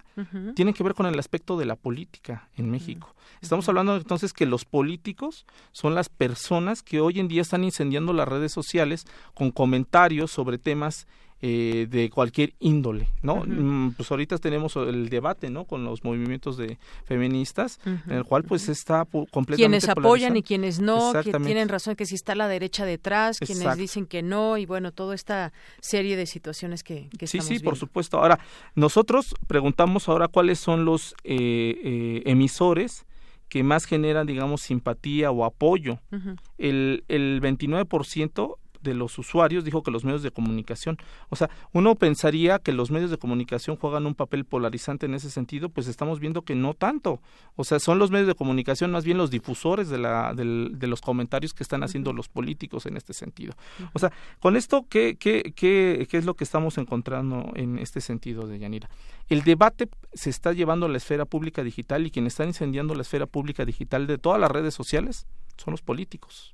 tienen que ver con el aspecto de la política en México. Estamos hablando entonces que los políticos son las personas que hoy en día están incendiando las redes sociales con comentarios sobre temas eh, de cualquier índole, ¿no? Mm, Pues ahorita tenemos el debate, ¿no? Con los movimientos de feministas, en el cual pues está completamente quienes apoyan y quienes no, que tienen razón que si está la derecha detrás, quienes Exacto. dicen que no, y bueno, toda esta serie de situaciones que, que Sí, estamos sí, por viendo. supuesto. Ahora, nosotros preguntamos ahora cuáles son los eh, eh, emisores que más generan, digamos, simpatía o apoyo. Ujú. El, el 29% de los usuarios dijo que los medios de comunicación. O sea, uno pensaría que los medios de comunicación juegan un papel polarizante en ese sentido, pues estamos viendo que no tanto. O sea, son los medios de comunicación más bien los difusores de, la, de los comentarios que están haciendo los políticos en este sentido. O sea, con esto, ¿qué, qué, qué, qué es lo que estamos encontrando en este sentido de Yanira? El debate se está llevando a la esfera pública digital y quien está incendiando la esfera pública digital de todas las redes sociales son los políticos.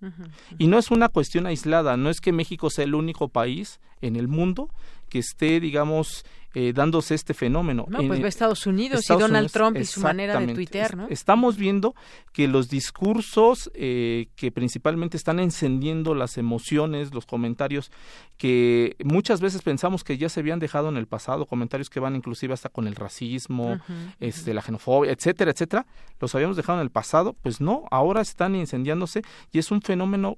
Y no es una cuestión aislada, no es que México sea el único país en el mundo que esté, digamos, eh, dándose este fenómeno. No, pues ve Estados Unidos Estados y Donald Unidos, Trump y su manera de tuitear, ¿no? Es- Estamos viendo que los discursos eh, que principalmente están encendiendo las emociones, los comentarios que muchas veces pensamos que ya se habían dejado en el pasado, comentarios que van inclusive hasta con el racismo, este, la xenofobia, etcétera, etcétera, los habíamos dejado en el pasado, pues no, ahora están incendiándose y es un fenómeno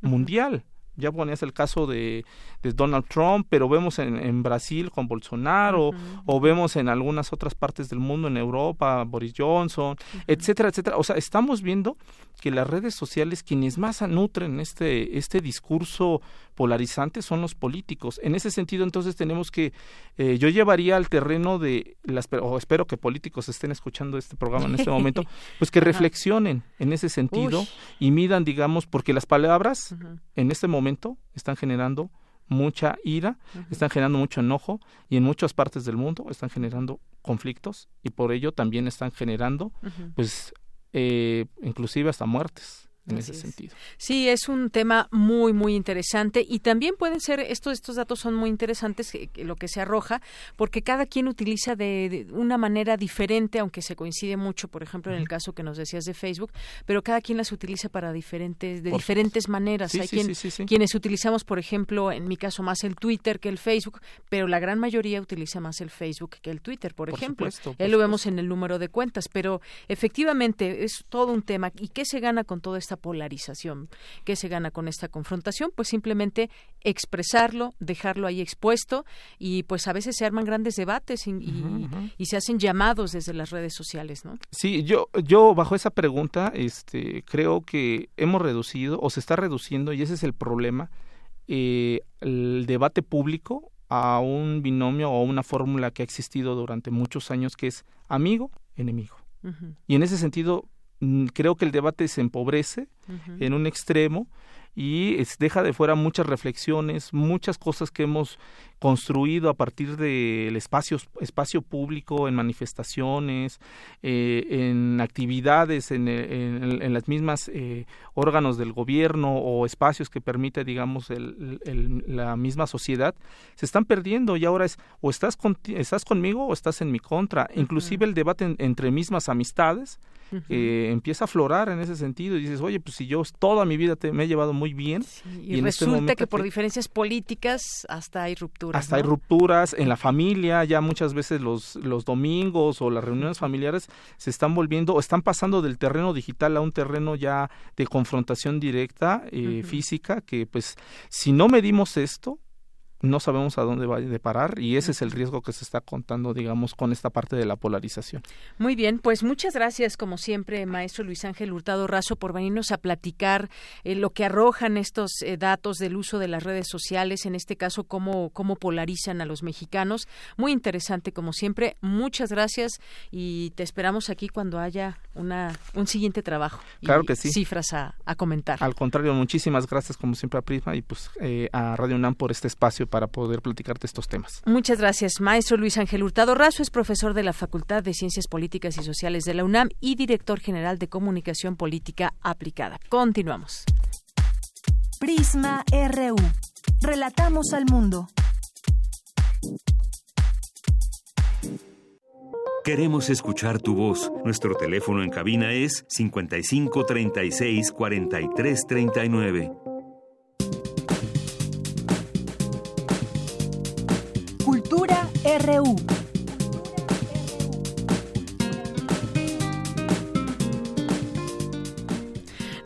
mundial. Ya ponías el caso de, de Donald Trump, pero vemos en, en Brasil con Bolsonaro, o vemos en algunas otras partes del mundo, en Europa, Boris Johnson, etcétera, etcétera. O sea, estamos viendo que las redes sociales, quienes más nutren este, este discurso polarizante son los políticos. En ese sentido, entonces tenemos que, eh, yo llevaría al terreno de las, o espero que políticos estén escuchando este programa en este momento, pues que reflexionen en ese sentido Uy. y midan, digamos, porque las palabras en este momento están generando mucha ira, están generando mucho enojo y en muchas partes del mundo están generando conflictos y por ello también están generando, Ujú. pues, eh, inclusive hasta muertes en ese sentido. Sí, es un tema muy, muy interesante y también pueden ser, estos, estos datos son muy interesantes, lo que se arroja, porque cada quien utiliza de, una manera diferente, aunque se coincide mucho, por ejemplo, en el caso que nos decías de Facebook, pero cada quien las utiliza para diferentes, de diferentes maneras. Hay quien, quienes utilizamos, por ejemplo, en mi caso, más el Twitter que el Facebook, pero la gran mayoría utiliza más el Facebook que el Twitter, por, ejemplo. lo vemos en el número de cuentas, pero efectivamente es todo un tema. ¿Y qué se gana con todo esta polarización. ¿Qué se gana con esta confrontación? Pues simplemente expresarlo, dejarlo ahí expuesto y pues a veces se arman grandes debates y, se hacen llamados desde las redes sociales, ¿no? Sí, yo, yo bajo esa pregunta este, creo que hemos reducido o se está reduciendo y ese es el problema, eh, el debate público a un binomio o una fórmula que ha existido durante muchos años que es amigo, enemigo. Y en ese sentido creo que el debate se empobrece en un extremo y deja de fuera muchas reflexiones, muchas cosas que hemos construido a partir del espacio, espacio público, en manifestaciones, eh, en actividades, en, en, las mismas eh, órganos del gobierno o espacios que permite, digamos, el, la misma sociedad, se están perdiendo y ahora es o estás, estás conmigo o estás en mi contra. Inclusive el debate entre mismas amistades eh, empieza a aflorar en ese sentido y dices, oye, pues si yo toda mi vida te, me he llevado muy bien. y, este resulta que por diferencias políticas hasta hay rupturas. Hasta hay rupturas en la familia, ya muchas veces los, los domingos o las reuniones familiares se están volviendo o están pasando del terreno digital a un terreno ya de confrontación directa, eh, física, que pues si no medimos esto, no sabemos a dónde va a parar y ese es el riesgo que se está contando, digamos, con esta parte de la polarización. Muy bien, pues muchas gracias, como siempre, maestro Luis Ángel Hurtado Razo, por venirnos a platicar eh, lo que arrojan estos eh, datos del uso de las redes sociales, en este caso, cómo, cómo polarizan a los mexicanos. Muy interesante, como siempre. Muchas gracias y te esperamos aquí cuando haya una, un siguiente trabajo. Claro que sí. Cifras a, comentar. Al contrario, muchísimas gracias, como siempre, a Prisma y pues eh, a Radio UNAM por este espacio para poder platicarte estos temas. Muchas gracias, maestro Luis Ángel Hurtado Razo, es profesor de la Facultad de Ciencias Políticas y Sociales de la UNAM y director general de Comunicación Política Aplicada. Continuamos. Prisma RU. Relatamos al mundo. Queremos escuchar tu voz. Nuestro teléfono en cabina es 55 36 43 39.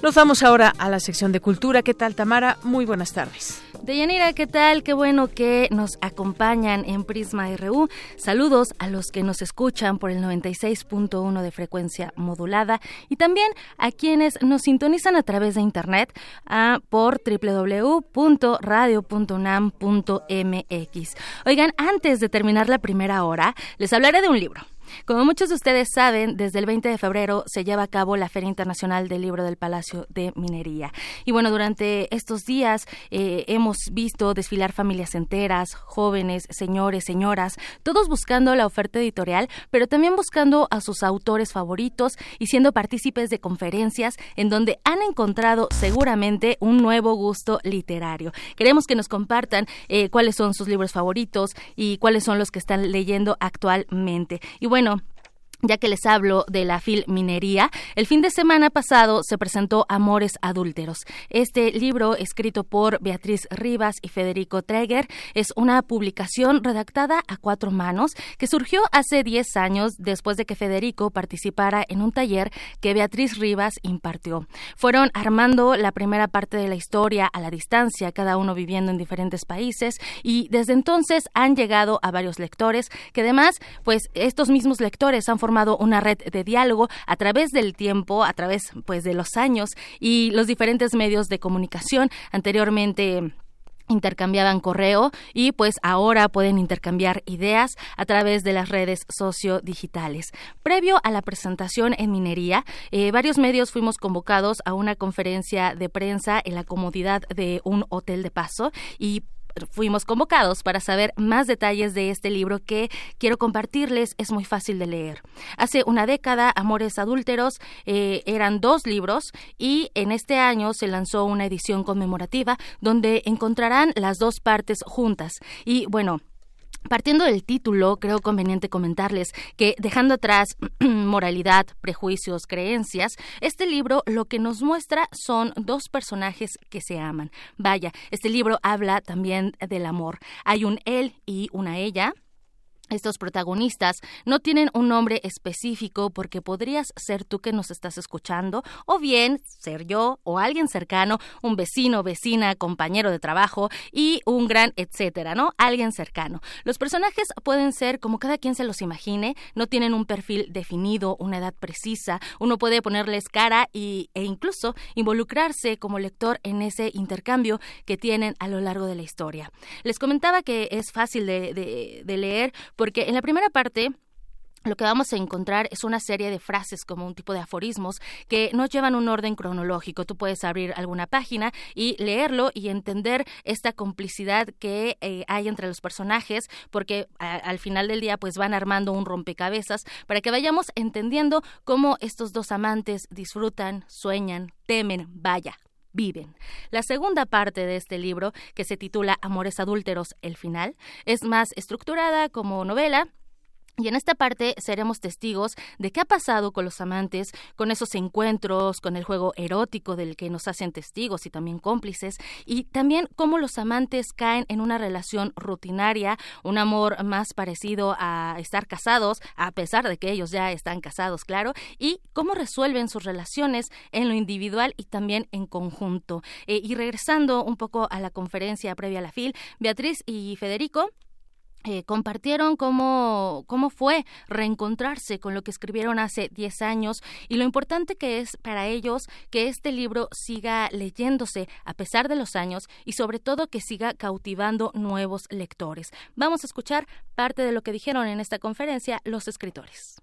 Nos vamos ahora a la sección de cultura. ¿Qué tal, Tamara? Muy buenas tardes. Deyanira, ¿qué tal? Qué bueno que nos acompañan en Prisma RU. Saludos a los que nos escuchan por el 96.1 de frecuencia modulada y también a quienes nos sintonizan a través de internet a, por www.radio.unam.mx. Oigan, antes de terminar la primera hora, les hablaré de un libro. Como muchos de ustedes saben, desde el 20 de febrero se lleva a cabo la Feria Internacional del Libro del Palacio de Minería. Y bueno, durante estos días eh, hemos visto desfilar familias enteras, jóvenes, señores, señoras, todos buscando la oferta editorial, pero también buscando a sus autores favoritos y siendo partícipes de conferencias en donde han encontrado seguramente un nuevo gusto literario. Queremos que nos compartan eh, cuáles son sus libros favoritos y cuáles son los que están leyendo actualmente. Bueno, ya que les hablo de la filminería, el fin de semana pasado se presentó Amores Adúlteros. Este libro, escrito por Beatriz Rivas y Federico Treger, es una publicación redactada a cuatro manos que surgió hace 10 años después de que Federico participara en un taller que Beatriz Rivas impartió. Fueron armando la primera parte de la historia a la distancia, cada uno viviendo en diferentes países, y desde entonces han llegado a varios lectores que además, pues estos mismos lectores han formado una red de diálogo a través del tiempo, a través pues de los años y los diferentes medios de comunicación. Anteriormente intercambiaban correo y pues ahora pueden intercambiar ideas a través de las redes sociodigitales. Previo a la presentación en minería, eh, varios medios fuimos convocados a una conferencia de prensa en la comodidad de un hotel de paso y fuimos convocados para saber más detalles de este libro que quiero compartirles. Es muy fácil de leer. Hace una década, Amores Adúlteros eh, eran dos libros y en este año se lanzó una edición conmemorativa donde encontrarán las dos partes juntas. Y bueno, Partiendo del título, creo conveniente comentarles que dejando atrás moralidad, prejuicios, creencias, este libro lo que nos muestra son dos personajes que se aman. Vaya, este libro habla también del amor. Hay un él y una ella, estos protagonistas no tienen un nombre específico porque podrías ser tú que nos estás escuchando o bien ser yo o alguien cercano, un vecino, vecina, compañero de trabajo y un gran etcétera, ¿no? Alguien cercano. Los personajes pueden ser como cada quien se los imagine, no tienen un perfil definido, una edad precisa, uno puede ponerles cara y, e incluso involucrarse como lector en ese intercambio que tienen a lo largo de la historia. Les comentaba que es fácil de, de leer porque en la primera parte lo que vamos a encontrar es una serie de frases como un tipo de aforismos que no llevan un orden cronológico. Tú puedes abrir alguna página y leerlo y entender esta complicidad que eh, hay entre los personajes, porque al final del día pues van armando un rompecabezas para que vayamos entendiendo cómo estos dos amantes disfrutan, sueñan, temen, vaya, viven. La segunda parte de este libro, que se titula Amores adúlteros, el final, es más estructurada como novela, y en esta parte seremos testigos de qué ha pasado con los amantes, con esos encuentros, con el juego erótico del que nos hacen testigos y también cómplices, y también cómo los amantes caen en una relación rutinaria, un amor más parecido a estar casados, a pesar de que ellos ya están casados, claro, y cómo resuelven sus relaciones en lo individual y también en conjunto. Eh, y regresando un poco a la conferencia previa a la FIL, Beatriz y Federico eh, compartieron cómo, cómo fue reencontrarse con lo que escribieron hace 10 años y lo importante que es para ellos que este libro siga leyéndose a pesar de los años y sobre todo que siga cautivando nuevos lectores. Vamos a escuchar parte de lo que dijeron en esta conferencia los escritores.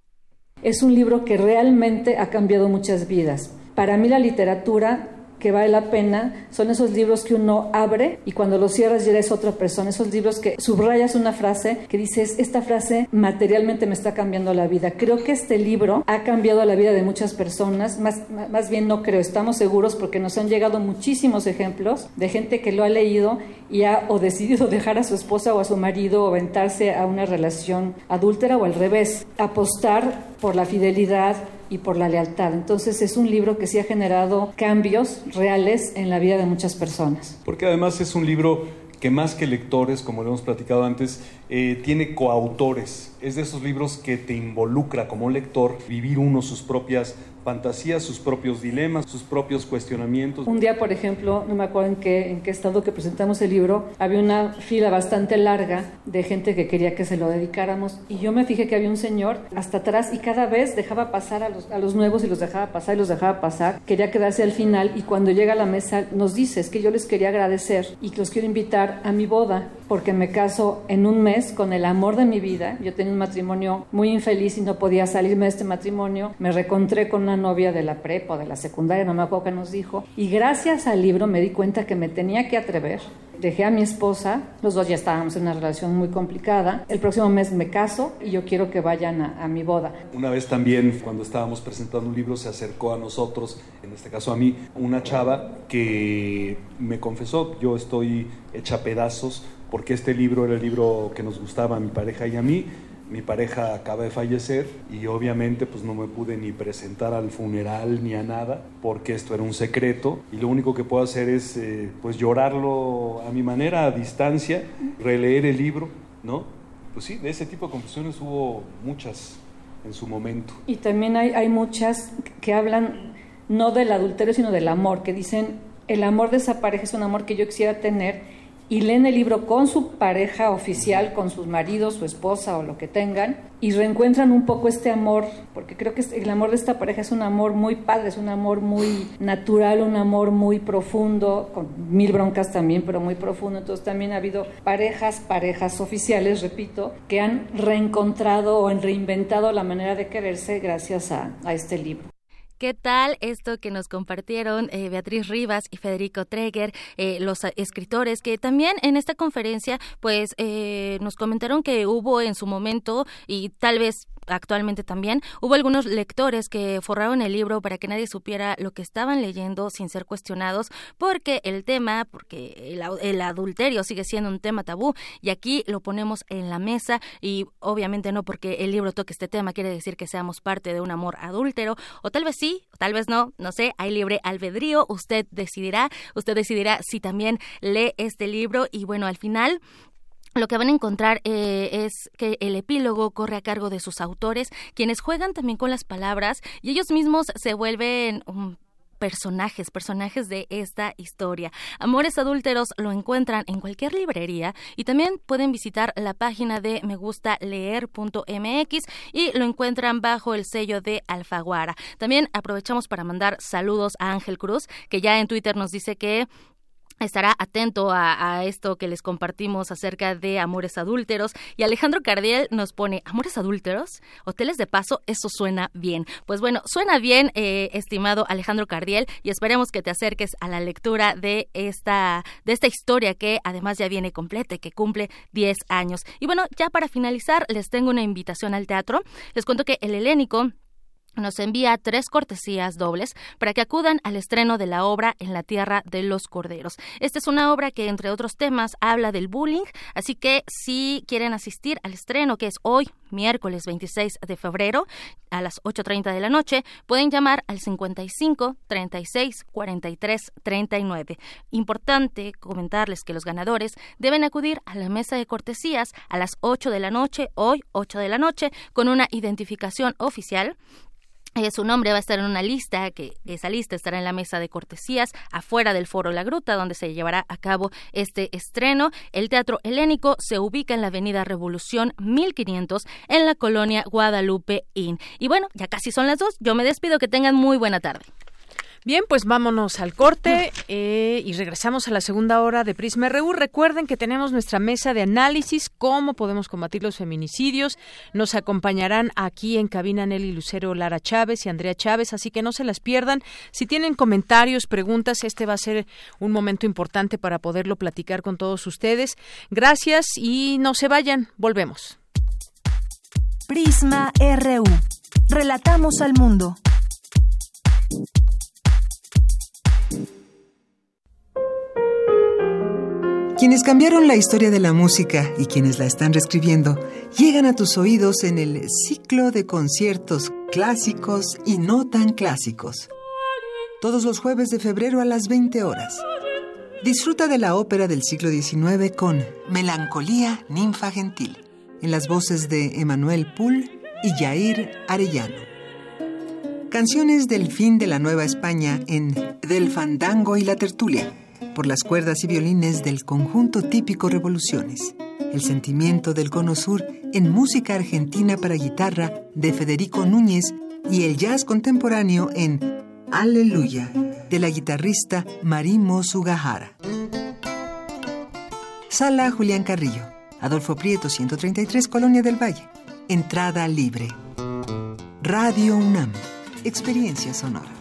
Es un libro que realmente ha cambiado muchas vidas. Para mí la literatura que vale la pena son esos libros que uno abre y cuando los cierras ya eres otra persona, esos libros que subrayas una frase que dices, esta frase materialmente me está cambiando la vida. Creo que este libro ha cambiado la vida de muchas personas, más, más bien no creo, estamos seguros porque nos han llegado muchísimos ejemplos de gente que lo ha leído y ha o decidido dejar a su esposa o a su marido o aventarse a una relación adúltera o al revés, apostar por la fidelidad, y por la lealtad. Entonces es un libro que sí ha generado cambios reales en la vida de muchas personas. Porque además es un libro que más que lectores, como lo hemos platicado antes, eh, tiene coautores. Es de esos libros que te involucra como lector vivir uno sus propias fantasías, sus propios dilemas, sus propios cuestionamientos. Un día, por ejemplo, no me acuerdo en qué, estado que presentamos el libro, había una fila bastante larga de gente que quería que se lo dedicáramos y yo me fijé que había un señor hasta atrás y cada vez dejaba pasar a los, a los nuevos y los dejaba pasar y los dejaba pasar, quería quedarse al final y cuando llega a la mesa nos dice, es que yo les quería agradecer y que los quiero invitar a mi boda porque me caso en un mes con el amor de mi vida. Yo tenía un matrimonio muy infeliz y no podía salirme de este matrimonio. Me recontré con una novia de la prepa o de la secundaria, no me acuerdo qué nos dijo. Y gracias al libro me di cuenta que me tenía que atrever. Dejé a mi esposa, los dos ya estábamos en una relación muy complicada. El próximo mes me caso y yo quiero que vayan a, a mi boda. Una vez también, cuando estábamos presentando un libro, se acercó a nosotros, en este caso a mí, una chava que me confesó, yo estoy hecha pedazos porque este libro era el libro que nos gustaba a mi pareja y a mí. Mi pareja acaba de fallecer y obviamente pues no me pude ni presentar al funeral ni a nada porque esto era un secreto y lo único que puedo hacer es eh, pues llorarlo a mi manera, a distancia, releer el libro, ¿no? Pues sí, de ese tipo de confesiones hubo muchas en su momento. Y también hay, hay muchas que hablan no del adulterio sino del amor, que dicen el amor de esa pareja es un amor que yo quisiera tener y leen el libro con su pareja oficial, con sus maridos, su esposa o lo que tengan, y reencuentran un poco este amor, porque creo que el amor de esta pareja es un amor muy padre, es un amor muy natural, un amor muy profundo, con mil broncas también, pero muy profundo. Entonces también ha habido parejas, parejas oficiales, repito, que han reencontrado o han reinventado la manera de quererse gracias a, a este libro. ¿Qué tal esto que nos compartieron eh, Beatriz Rivas y Federico Treger, eh, los escritores, que también en esta conferencia pues eh, nos comentaron que hubo en su momento y tal vez actualmente también, hubo algunos lectores que forraron el libro para que nadie supiera lo que estaban leyendo sin ser cuestionados, porque el tema, porque el, adulterio sigue siendo un tema tabú y aquí lo ponemos en la mesa y obviamente no porque el libro toque este tema quiere decir que seamos parte de un amor adúltero, o tal vez sí, o tal vez no, no sé, hay libre albedrío, usted decidirá, usted decidirá si también lee este libro y bueno, al final lo que van a encontrar eh, es que el epílogo corre a cargo de sus autores, quienes juegan también con las palabras y ellos mismos se vuelven um, personajes, personajes de esta historia. Amores Adúlteros lo encuentran en cualquier librería y también pueden visitar la página de megustaleer.mx y lo encuentran bajo el sello de Alfaguara. También aprovechamos para mandar saludos a Ángel Cruz, que ya en Twitter nos dice que estará atento a, esto que les compartimos acerca de amores adúlteros. Y Alejandro Cardiel nos pone, ¿amores adúlteros? Hoteles de paso, eso suena bien. Pues bueno, suena bien, eh, estimado Alejandro Cardiel, y esperemos que te acerques a la lectura de esta, de esta historia que además ya viene completa que cumple 10 años. Y bueno, ya para finalizar, les tengo una invitación al teatro. Les cuento que el helénico nos envía tres cortesías dobles para que acudan al estreno de la obra En la Tierra de los Corderos. Esta es una obra que, entre otros temas, habla del bullying, así que si quieren asistir al estreno, que es hoy, miércoles 26 de febrero, a las 8.30 de la noche, pueden llamar al 55 36 43 39. Importante comentarles que los ganadores deben acudir a la mesa de cortesías a las 8 de la noche, hoy 8 de la noche, con una identificación oficial eh, su nombre va a estar en una lista, que esa lista estará en la mesa de cortesías afuera del foro La Gruta, donde se llevará a cabo este estreno. El Teatro Helénico se ubica en la Avenida Revolución 1500 en la colonia Guadalupe Inn. Y bueno, ya casi son las dos. Yo me despido, que tengan muy buena tarde. Bien, pues vámonos al corte eh, y regresamos a la segunda hora de Prisma RU. Recuerden que tenemos nuestra mesa de análisis, cómo podemos combatir los feminicidios. Nos acompañarán aquí en cabina Nelly Lucero, Lara Chávez y Andrea Chávez, así que no se las pierdan. Si tienen comentarios, preguntas, este va a ser un momento importante para poderlo platicar con todos ustedes. Gracias y no se vayan, volvemos. Prisma RU. Relatamos al mundo. Quienes cambiaron la historia de la música y quienes la están reescribiendo llegan a tus oídos en el ciclo de conciertos clásicos y no tan clásicos. Todos los jueves de febrero a las 20 horas. Disfruta de la ópera del siglo XIX con Melancolía Ninfa Gentil, en las voces de Emanuel Poul y Jair Arellano. Canciones del fin de la Nueva España en Del Fandango y la Tertulia por las cuerdas y violines del conjunto típico Revoluciones. El sentimiento del Cono Sur en música argentina para guitarra de Federico Núñez y el jazz contemporáneo en Aleluya de la guitarrista Marimo Sugahara. Sala Julián Carrillo, Adolfo Prieto 133, Colonia del Valle. Entrada libre. Radio UNAM, experiencia sonora.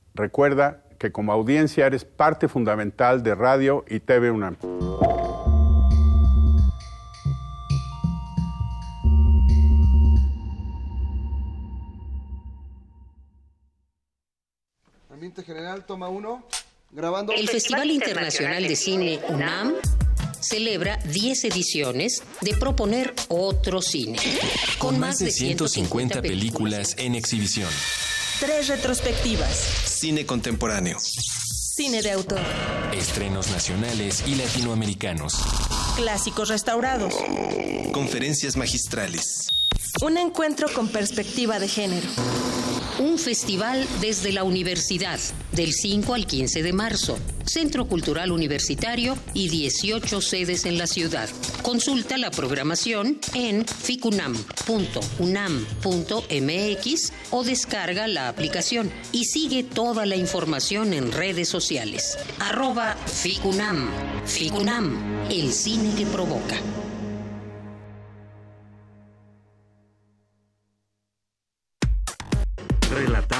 Recuerda que como audiencia eres parte fundamental de Radio y TV UNAM. general, toma uno. Grabando. El Festival Internacional de Cine UNAM celebra 10 ediciones de proponer otro cine. Con más de 150 películas en exhibición. Tres retrospectivas. Cine contemporáneo. Cine de autor. Estrenos nacionales y latinoamericanos. Clásicos restaurados. Conferencias magistrales. Un encuentro con perspectiva de género. Un festival desde la universidad, del 5 al 15 de marzo. Centro Cultural Universitario y 18 sedes en la ciudad. Consulta la programación en ficunam.unam.mx o descarga la aplicación y sigue toda la información en redes sociales. Arroba Ficunam. Ficunam, el cine que provoca.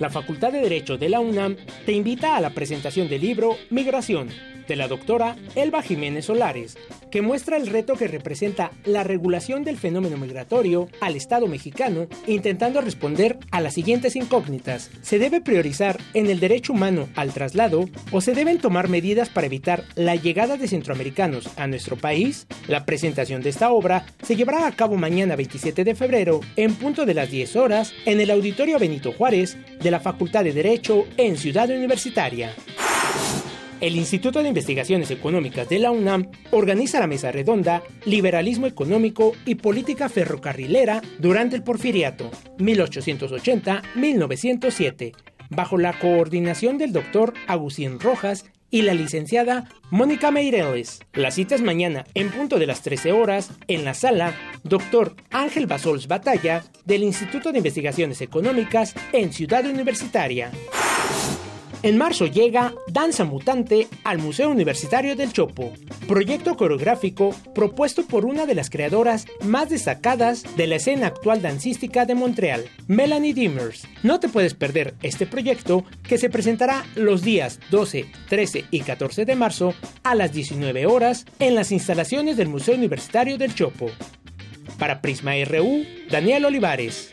La Facultad de Derecho de la UNAM te invita a la presentación del libro Migración de la doctora Elba Jiménez Solares, que muestra el reto que representa la regulación del fenómeno migratorio al Estado mexicano, intentando responder a las siguientes incógnitas. ¿Se debe priorizar en el derecho humano al traslado o se deben tomar medidas para evitar la llegada de centroamericanos a nuestro país? La presentación de esta obra se llevará a cabo mañana 27 de febrero en punto de las 10 horas en el Auditorio Benito Juárez de la Facultad de Derecho en Ciudad Universitaria. El Instituto de Investigaciones Económicas de la UNAM organiza la mesa redonda Liberalismo Económico y Política Ferrocarrilera durante el Porfiriato, 1880-1907, bajo la coordinación del doctor Agustín Rojas y la licenciada Mónica Meireles. La cita es mañana en punto de las 13 horas en la sala Dr. Ángel Basols Batalla del Instituto de Investigaciones Económicas en Ciudad Universitaria. En marzo llega Danza Mutante al Museo Universitario del Chopo, proyecto coreográfico propuesto por una de las creadoras más destacadas de la escena actual dancística de Montreal, Melanie Dimmers. No te puedes perder este proyecto que se presentará los días 12, 13 y 14 de marzo a las 19 horas en las instalaciones del Museo Universitario del Chopo. Para Prisma RU, Daniel Olivares.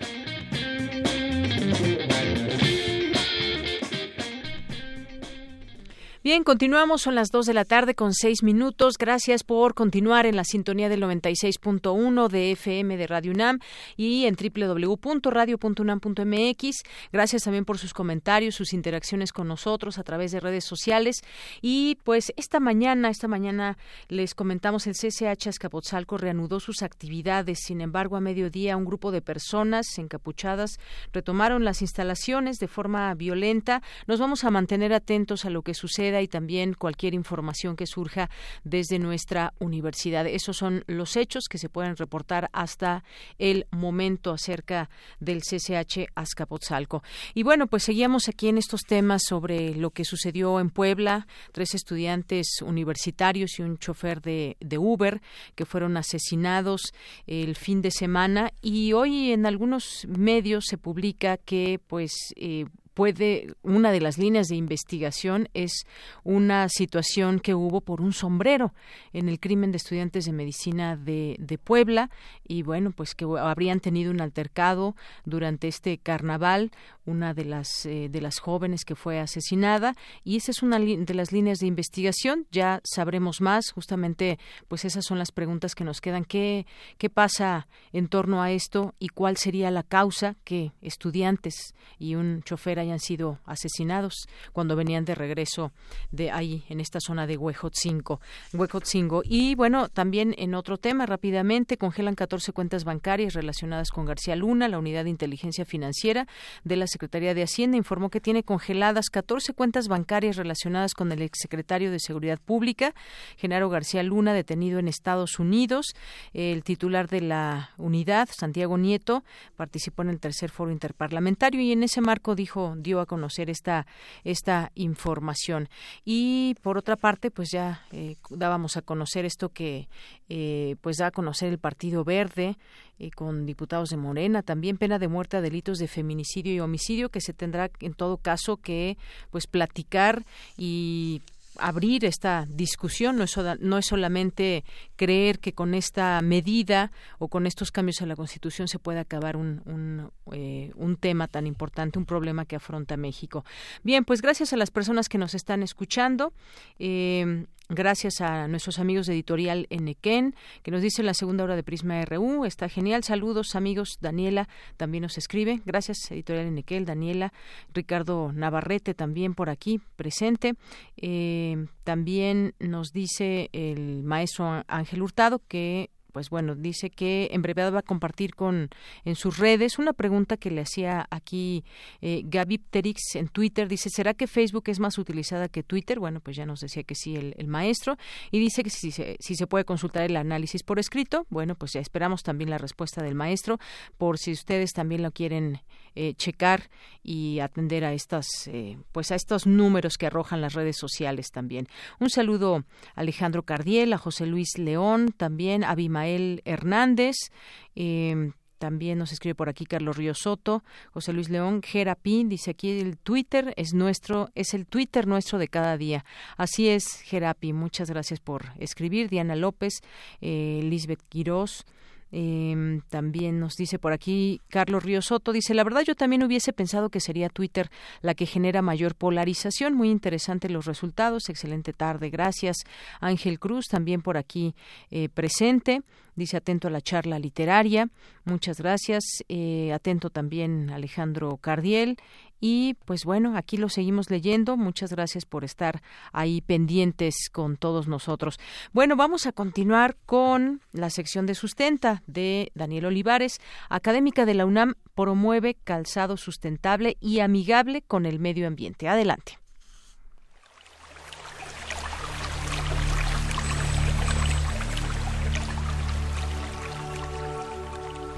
Bien, continuamos, son las 2 de la tarde con 6 minutos. Gracias por continuar en la sintonía del 96.1 de FM de Radio UNAM y en www.radio.unam.mx. Gracias también por sus comentarios, sus interacciones con nosotros a través de redes sociales. Y pues esta mañana, esta mañana les comentamos el CCH Azcapotzalco reanudó sus actividades. Sin embargo, a mediodía un grupo de personas encapuchadas retomaron las instalaciones de forma violenta. Nos vamos a mantener atentos a lo que suceda y también cualquier información que surja desde nuestra universidad. Esos son los hechos que se pueden reportar hasta el momento acerca del CCH Azcapotzalco. Y bueno, pues seguíamos aquí en estos temas sobre lo que sucedió en Puebla, tres estudiantes universitarios y un chofer de, Uber que fueron asesinados el fin de semana y hoy en algunos medios se publica que pues eh, puede, una de las líneas de investigación es una situación que hubo por un sombrero en el crimen de estudiantes de medicina de, de Puebla. Y bueno, pues que habrían tenido un altercado durante este carnaval, una de las eh, de las jóvenes que fue asesinada y esa es una de las líneas de investigación. Ya sabremos más, justamente, pues esas son las preguntas que nos quedan. ¿Qué qué pasa en torno a esto y cuál sería la causa que estudiantes y un chofer hayan sido asesinados cuando venían de regreso de ahí en esta zona de Huejotzingo, Huejotzingo. Y bueno, también en otro tema rápidamente congelan 14 cuentas bancarias relacionadas con García Luna, la unidad de inteligencia financiera de la Secretaría de Hacienda informó que tiene congeladas 14 cuentas bancarias relacionadas con el exsecretario de Seguridad Pública, Genaro García Luna, detenido en Estados Unidos. El titular de la unidad, Santiago Nieto, participó en el tercer foro interparlamentario y en ese marco dijo, dio a conocer esta, esta información. Y por otra parte, pues ya eh, dábamos a conocer esto que eh, pues da a conocer el Partido Verde eh, con diputados de Morena, también pena de muerte a delitos de feminicidio y homicidio que se tendrá en todo caso que pues platicar y abrir esta discusión, no es, no es solamente creer que con esta medida o con estos cambios a la Constitución se puede acabar un, un, eh, un, tema tan importante, un problema que afronta México. Bien, pues gracias a las personas que nos están escuchando. Eh, Gracias a nuestros amigos de Editorial Enequén, que nos dice la segunda hora de Prisma RU. Está genial. Saludos, amigos. Daniela también nos escribe. Gracias, Editorial Enequén, Daniela. Ricardo Navarrete también por aquí presente. Eh, también nos dice el maestro Ángel Hurtado que pues bueno, dice que en brevedad va a compartir con en sus redes una pregunta que le hacía aquí eh, Pterix en Twitter. Dice, ¿será que Facebook es más utilizada que Twitter? Bueno, pues ya nos decía que sí el, maestro. Y dice que si se, si se puede consultar el análisis por escrito. Bueno, pues ya esperamos también la respuesta del maestro por si ustedes también lo quieren eh, checar y atender a estas eh, pues a estos números que arrojan las redes sociales también. Un saludo a Alejandro Cardiel, a José Luis León, también a Abimael Hernández. Eh, también nos escribe por aquí Carlos Río Soto, José Luis León, Gerapín, dice aquí el Twitter es nuestro, es el Twitter nuestro de cada día. Así es, Gerapi, muchas gracias por escribir. Diana López, eh, Lisbeth Quirós, eh, también nos dice por aquí Carlos Río Soto, dice, la verdad yo también hubiese pensado que sería Twitter la que genera mayor polarización. Muy interesante los resultados. Excelente tarde. Gracias. Ángel Cruz también por aquí eh, presente. Dice atento a la charla literaria. Muchas gracias. Eh, atento también Alejandro Cardiel. Y pues bueno, aquí lo seguimos leyendo. Muchas gracias por estar ahí pendientes con todos nosotros. Bueno, vamos a continuar con la sección de sustenta de Daniel Olivares. Académica de la UNAM promueve calzado sustentable y amigable con el medio ambiente. Adelante.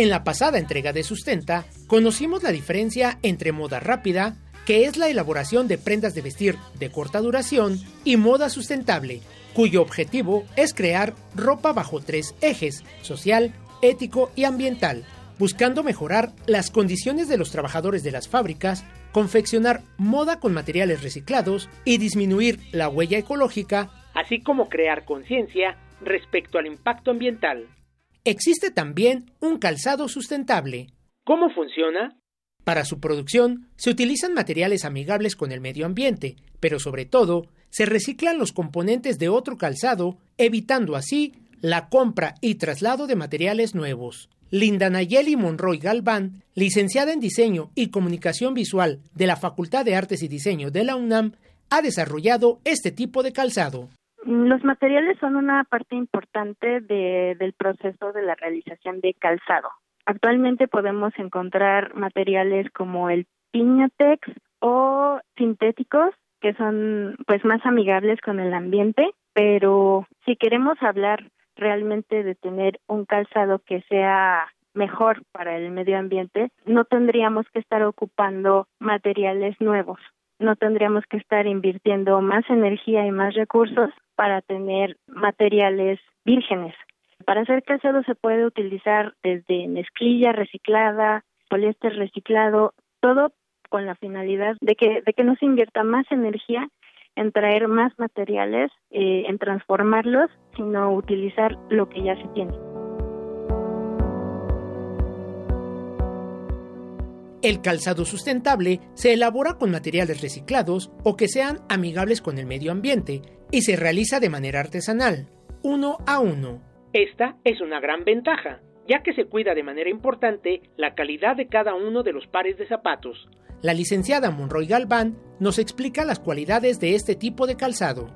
En la pasada entrega de Sustenta, conocimos la diferencia entre moda rápida, que es la elaboración de prendas de vestir de corta duración, y moda sustentable, cuyo objetivo es crear ropa bajo tres ejes, social, ético y ambiental, buscando mejorar las condiciones de los trabajadores de las fábricas, confeccionar moda con materiales reciclados y disminuir la huella ecológica, así como crear conciencia respecto al impacto ambiental. Existe también un calzado sustentable. ¿Cómo funciona? Para su producción se utilizan materiales amigables con el medio ambiente, pero sobre todo se reciclan los componentes de otro calzado, evitando así la compra y traslado de materiales nuevos. Linda Nayeli Monroy Galván, licenciada en Diseño y Comunicación Visual de la Facultad de Artes y Diseño de la UNAM, ha desarrollado este tipo de calzado. Los materiales son una parte importante del proceso de la realización de calzado. Actualmente podemos encontrar materiales como el piñatex o sintéticos que son pues más amigables con el ambiente, pero si queremos hablar realmente de tener un calzado que sea mejor para el medio ambiente, no tendríamos que estar ocupando materiales nuevos, no tendríamos que estar invirtiendo más energía y más recursos para tener materiales vírgenes. Para hacer calzado se puede utilizar desde mezclilla reciclada, poliéster reciclado, todo con la finalidad de que, de que no se invierta más energía en traer más materiales, eh, en transformarlos, sino utilizar lo que ya se tiene. El calzado sustentable se elabora con materiales reciclados o que sean amigables con el medio ambiente y se realiza de manera artesanal, uno a uno. Esta es una gran ventaja, ya que se cuida de manera importante la calidad de cada uno de los pares de zapatos. La licenciada Monroy Galván nos explica las cualidades de este tipo de calzado.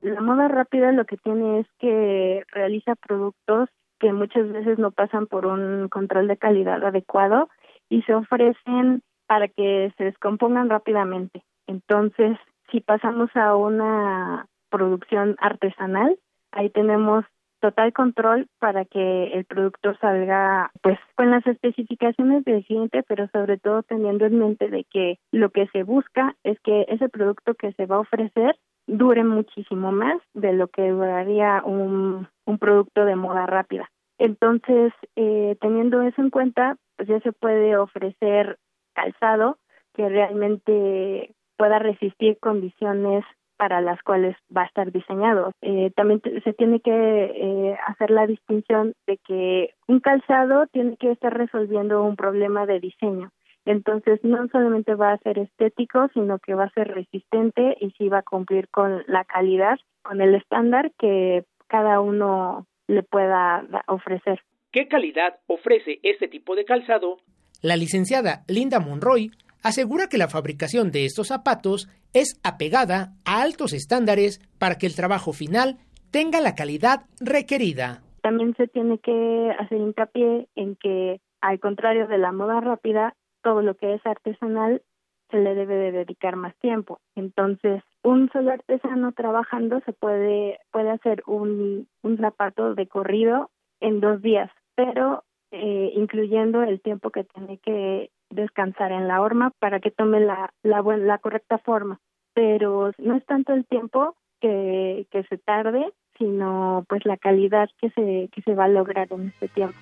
La moda rápida lo que tiene es que realiza productos que muchas veces no pasan por un control de calidad adecuado y se ofrecen para que se descompongan rápidamente. Entonces, si pasamos a una producción artesanal, ahí tenemos total control para que el producto salga pues con las especificaciones del cliente, pero sobre todo teniendo en mente de que lo que se busca es que ese producto que se va a ofrecer dure muchísimo más de lo que duraría un, un producto de moda rápida. Entonces, eh, teniendo eso en cuenta, pues ya se puede ofrecer calzado que realmente pueda resistir condiciones para las cuales va a estar diseñado. Eh, también se tiene que eh, hacer la distinción de que un calzado tiene que estar resolviendo un problema de diseño. Entonces, no solamente va a ser estético, sino que va a ser resistente y sí va a cumplir con la calidad, con el estándar que cada uno le pueda ofrecer. ¿Qué calidad ofrece este tipo de calzado? La licenciada Linda Monroy asegura que la fabricación de estos zapatos es apegada a altos estándares para que el trabajo final tenga la calidad requerida. También se tiene que hacer hincapié en que, al contrario de la moda rápida, todo lo que es artesanal se le debe de dedicar más tiempo. Entonces, un solo artesano trabajando se puede, puede hacer un, un zapato de corrido en dos días, pero eh, incluyendo el tiempo que tiene que descansar en la horma para que tome la, la, la correcta forma. Pero no es tanto el tiempo que, que se tarde, sino pues la calidad que se, que se va a lograr en este tiempo.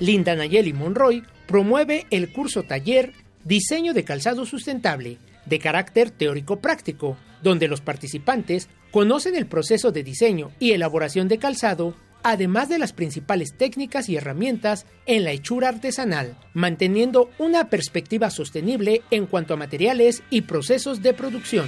Linda Nayeli Monroy promueve el curso taller Diseño de Calzado Sustentable, de carácter teórico-práctico, donde los participantes conocen el proceso de diseño y elaboración de calzado, además de las principales técnicas y herramientas en la hechura artesanal, manteniendo una perspectiva sostenible en cuanto a materiales y procesos de producción.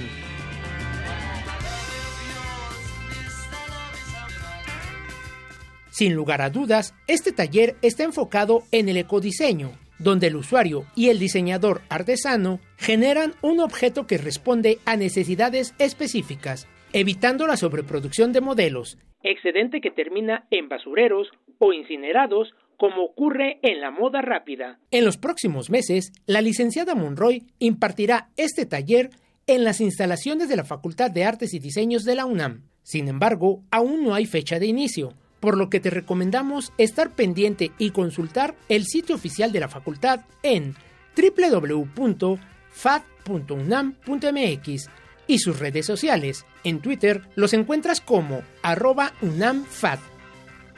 Sin lugar a dudas, este taller está enfocado en el ecodiseño, donde el usuario y el diseñador artesano generan un objeto que responde a necesidades específicas, evitando la sobreproducción de modelos, excedente que termina en basureros o incinerados como ocurre en la moda rápida. En los próximos meses, la licenciada Monroy impartirá este taller en las instalaciones de la Facultad de Artes y Diseños de la UNAM. Sin embargo, aún no hay fecha de inicio, por lo que te recomendamos estar pendiente y consultar el sitio oficial de la facultad en www.fat.unam.mx y sus redes sociales. En Twitter los encuentras como arroba UNAMFAT.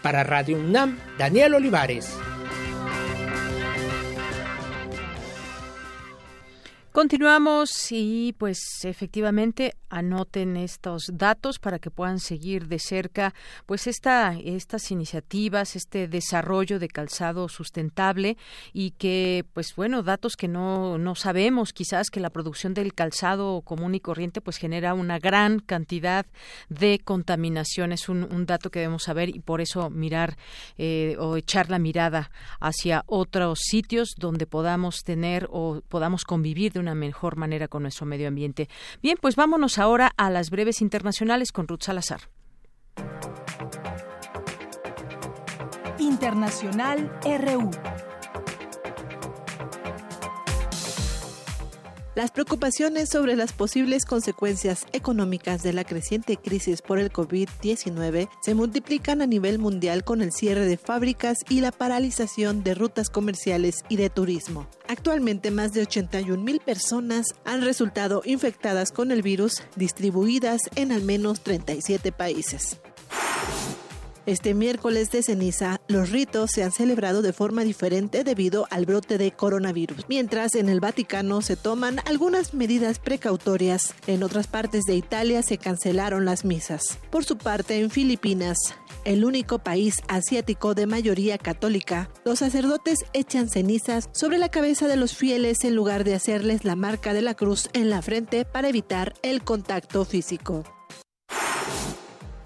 Para Radio UNAM, Daniel Olivares. Continuamos y pues efectivamente anoten estos datos para que puedan seguir de cerca pues esta, estas iniciativas, este desarrollo de calzado sustentable y que pues bueno, datos que no, no sabemos quizás que la producción del calzado común y corriente pues genera una gran cantidad de contaminación. Es un, dato que debemos saber y por eso mirar eh, o echar la mirada hacia otros sitios donde podamos tener o podamos convivir de una mejor manera con nuestro medio ambiente. Bien, pues vámonos ahora a las breves internacionales con Ruth Salazar. Internacional RU. Las preocupaciones sobre las posibles consecuencias económicas de la creciente crisis por el COVID-19 se multiplican a nivel mundial con el cierre de fábricas y la paralización de rutas comerciales y de turismo. Actualmente más de 81 mil personas han resultado infectadas con el virus, distribuidas en al menos 37 países. Este miércoles de ceniza, los ritos se han celebrado de forma diferente debido al brote de coronavirus, mientras en el Vaticano se toman algunas medidas precautorias. En otras partes de Italia se cancelaron las misas. Por su parte, en Filipinas, el único país asiático de mayoría católica, los sacerdotes echan cenizas sobre la cabeza de los fieles en lugar de hacerles la marca de la cruz en la frente para evitar el contacto físico.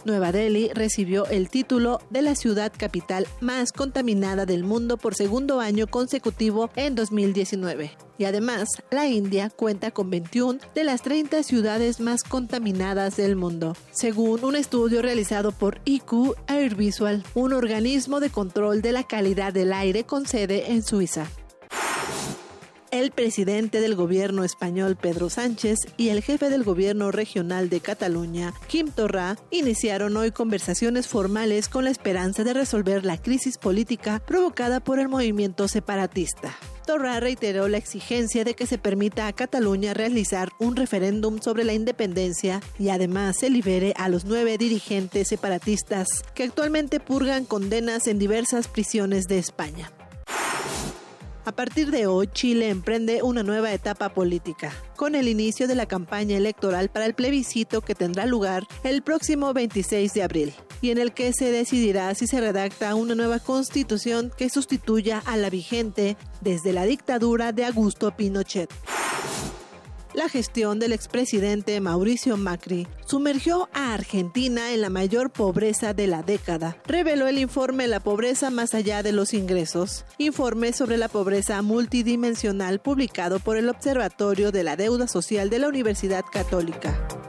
Nueva Delhi recibió el título de la ciudad capital más contaminada del mundo por segundo año consecutivo en 2019. Y además, la India cuenta con 21 de las 30 ciudades más contaminadas del mundo, según un estudio realizado por IQ Air Visual, un organismo de control de la calidad del aire con sede en Suiza. El presidente del gobierno español Pedro Sánchez y el jefe del gobierno regional de Cataluña, Kim Torra, iniciaron hoy conversaciones formales con la esperanza de resolver la crisis política provocada por el movimiento separatista. Torra reiteró la exigencia de que se permita a Cataluña realizar un referéndum sobre la independencia y además se libere a los nueve dirigentes separatistas que actualmente purgan condenas en diversas prisiones de España. A partir de hoy, Chile emprende una nueva etapa política, con el inicio de la campaña electoral para el plebiscito que tendrá lugar el próximo 26 de abril, y en el que se decidirá si se redacta una nueva constitución que sustituya a la vigente desde la dictadura de Augusto Pinochet. La gestión del expresidente Mauricio Macri sumergió a Argentina en la mayor pobreza de la década, reveló el informe La pobreza más allá de los ingresos, informe sobre la pobreza multidimensional publicado por el Observatorio de la Deuda Social de la Universidad Católica.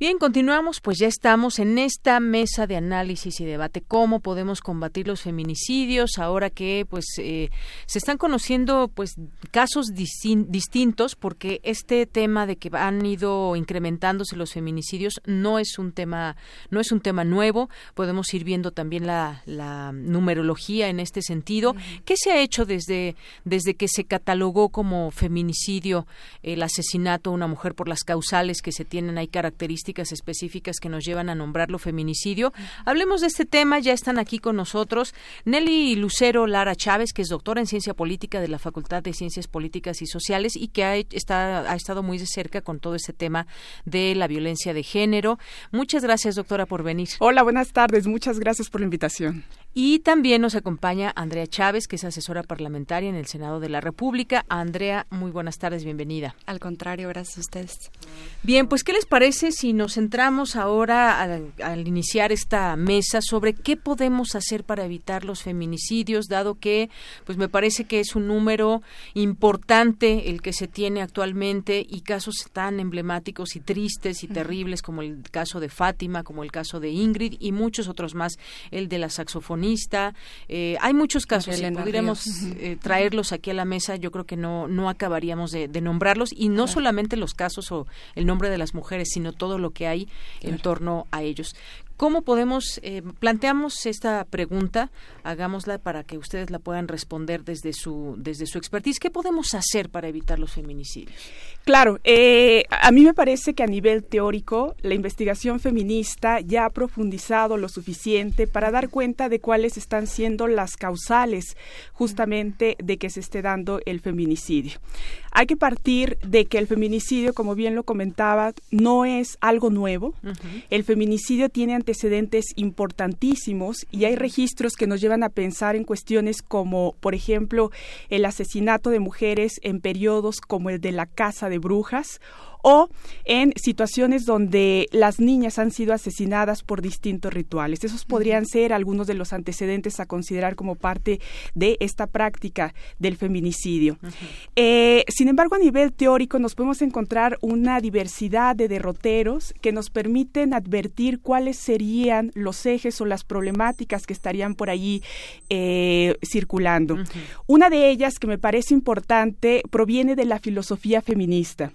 Bien, continuamos, pues ya estamos en esta mesa de análisis y debate cómo podemos combatir los feminicidios ahora que pues eh, se están conociendo pues casos distintos porque este tema de que han ido incrementándose los feminicidios no es un tema no es un tema nuevo. Podemos ir viendo también la, la numerología en este sentido. Qué se ha hecho desde desde que se catalogó como feminicidio el asesinato a una mujer por las causales que se tienen hay características específicas que nos llevan a nombrarlo feminicidio. Hablemos de este tema, ya están aquí con nosotros Nelly Lucero Lara Chávez, que es doctora en ciencia política de la Facultad de Ciencias Políticas y Sociales y que ha, está, ha estado muy de cerca con todo este tema de la violencia de género. Muchas gracias, doctora, por venir. Hola, buenas tardes. Muchas gracias por la invitación. Y también nos acompaña Andrea Chávez, que es asesora parlamentaria en el Senado de la República. Andrea, muy buenas tardes, bienvenida. Al contrario, gracias a ustedes. Bien, pues ¿qué les parece si nos centramos ahora al, iniciar esta mesa sobre qué podemos hacer para evitar los feminicidios, dado que pues me parece que es un número importante el que se tiene actualmente y casos tan emblemáticos y tristes y terribles como el caso de Fátima, como el caso de Ingrid y muchos otros más, el de la eh, hay muchos casos, si pudiéramos eh, traerlos aquí a la mesa, yo creo que no, no acabaríamos de, nombrarlos. Y no solamente los casos o el nombre de las mujeres, sino todo lo que hay en torno a ellos. ¿Cómo podemos, eh, planteamos esta pregunta, hagámosla para que ustedes la puedan responder desde su, desde su expertise. ¿Qué podemos hacer para evitar los feminicidios? Claro, eh, a mí me parece que a nivel teórico la investigación feminista ya ha profundizado lo suficiente para dar cuenta de cuáles están siendo las causales justamente de que se esté dando el feminicidio. Hay que partir de que el feminicidio, como bien lo comentaba, no es algo nuevo. El feminicidio tiene antecedentes importantísimos y hay registros que nos llevan a pensar en cuestiones como, por ejemplo, el asesinato de mujeres en periodos como el de la Casa de Brujas o en situaciones donde las niñas han sido asesinadas por distintos rituales. Esos podrían ser algunos de los antecedentes a considerar como parte de esta práctica del feminicidio. Eh, sin embargo, a nivel teórico nos podemos encontrar una diversidad de derroteros que nos permiten advertir cuáles serían los ejes o las problemáticas que estarían por allí eh, circulando. Una de ellas que me parece importante proviene de la filosofía feminista.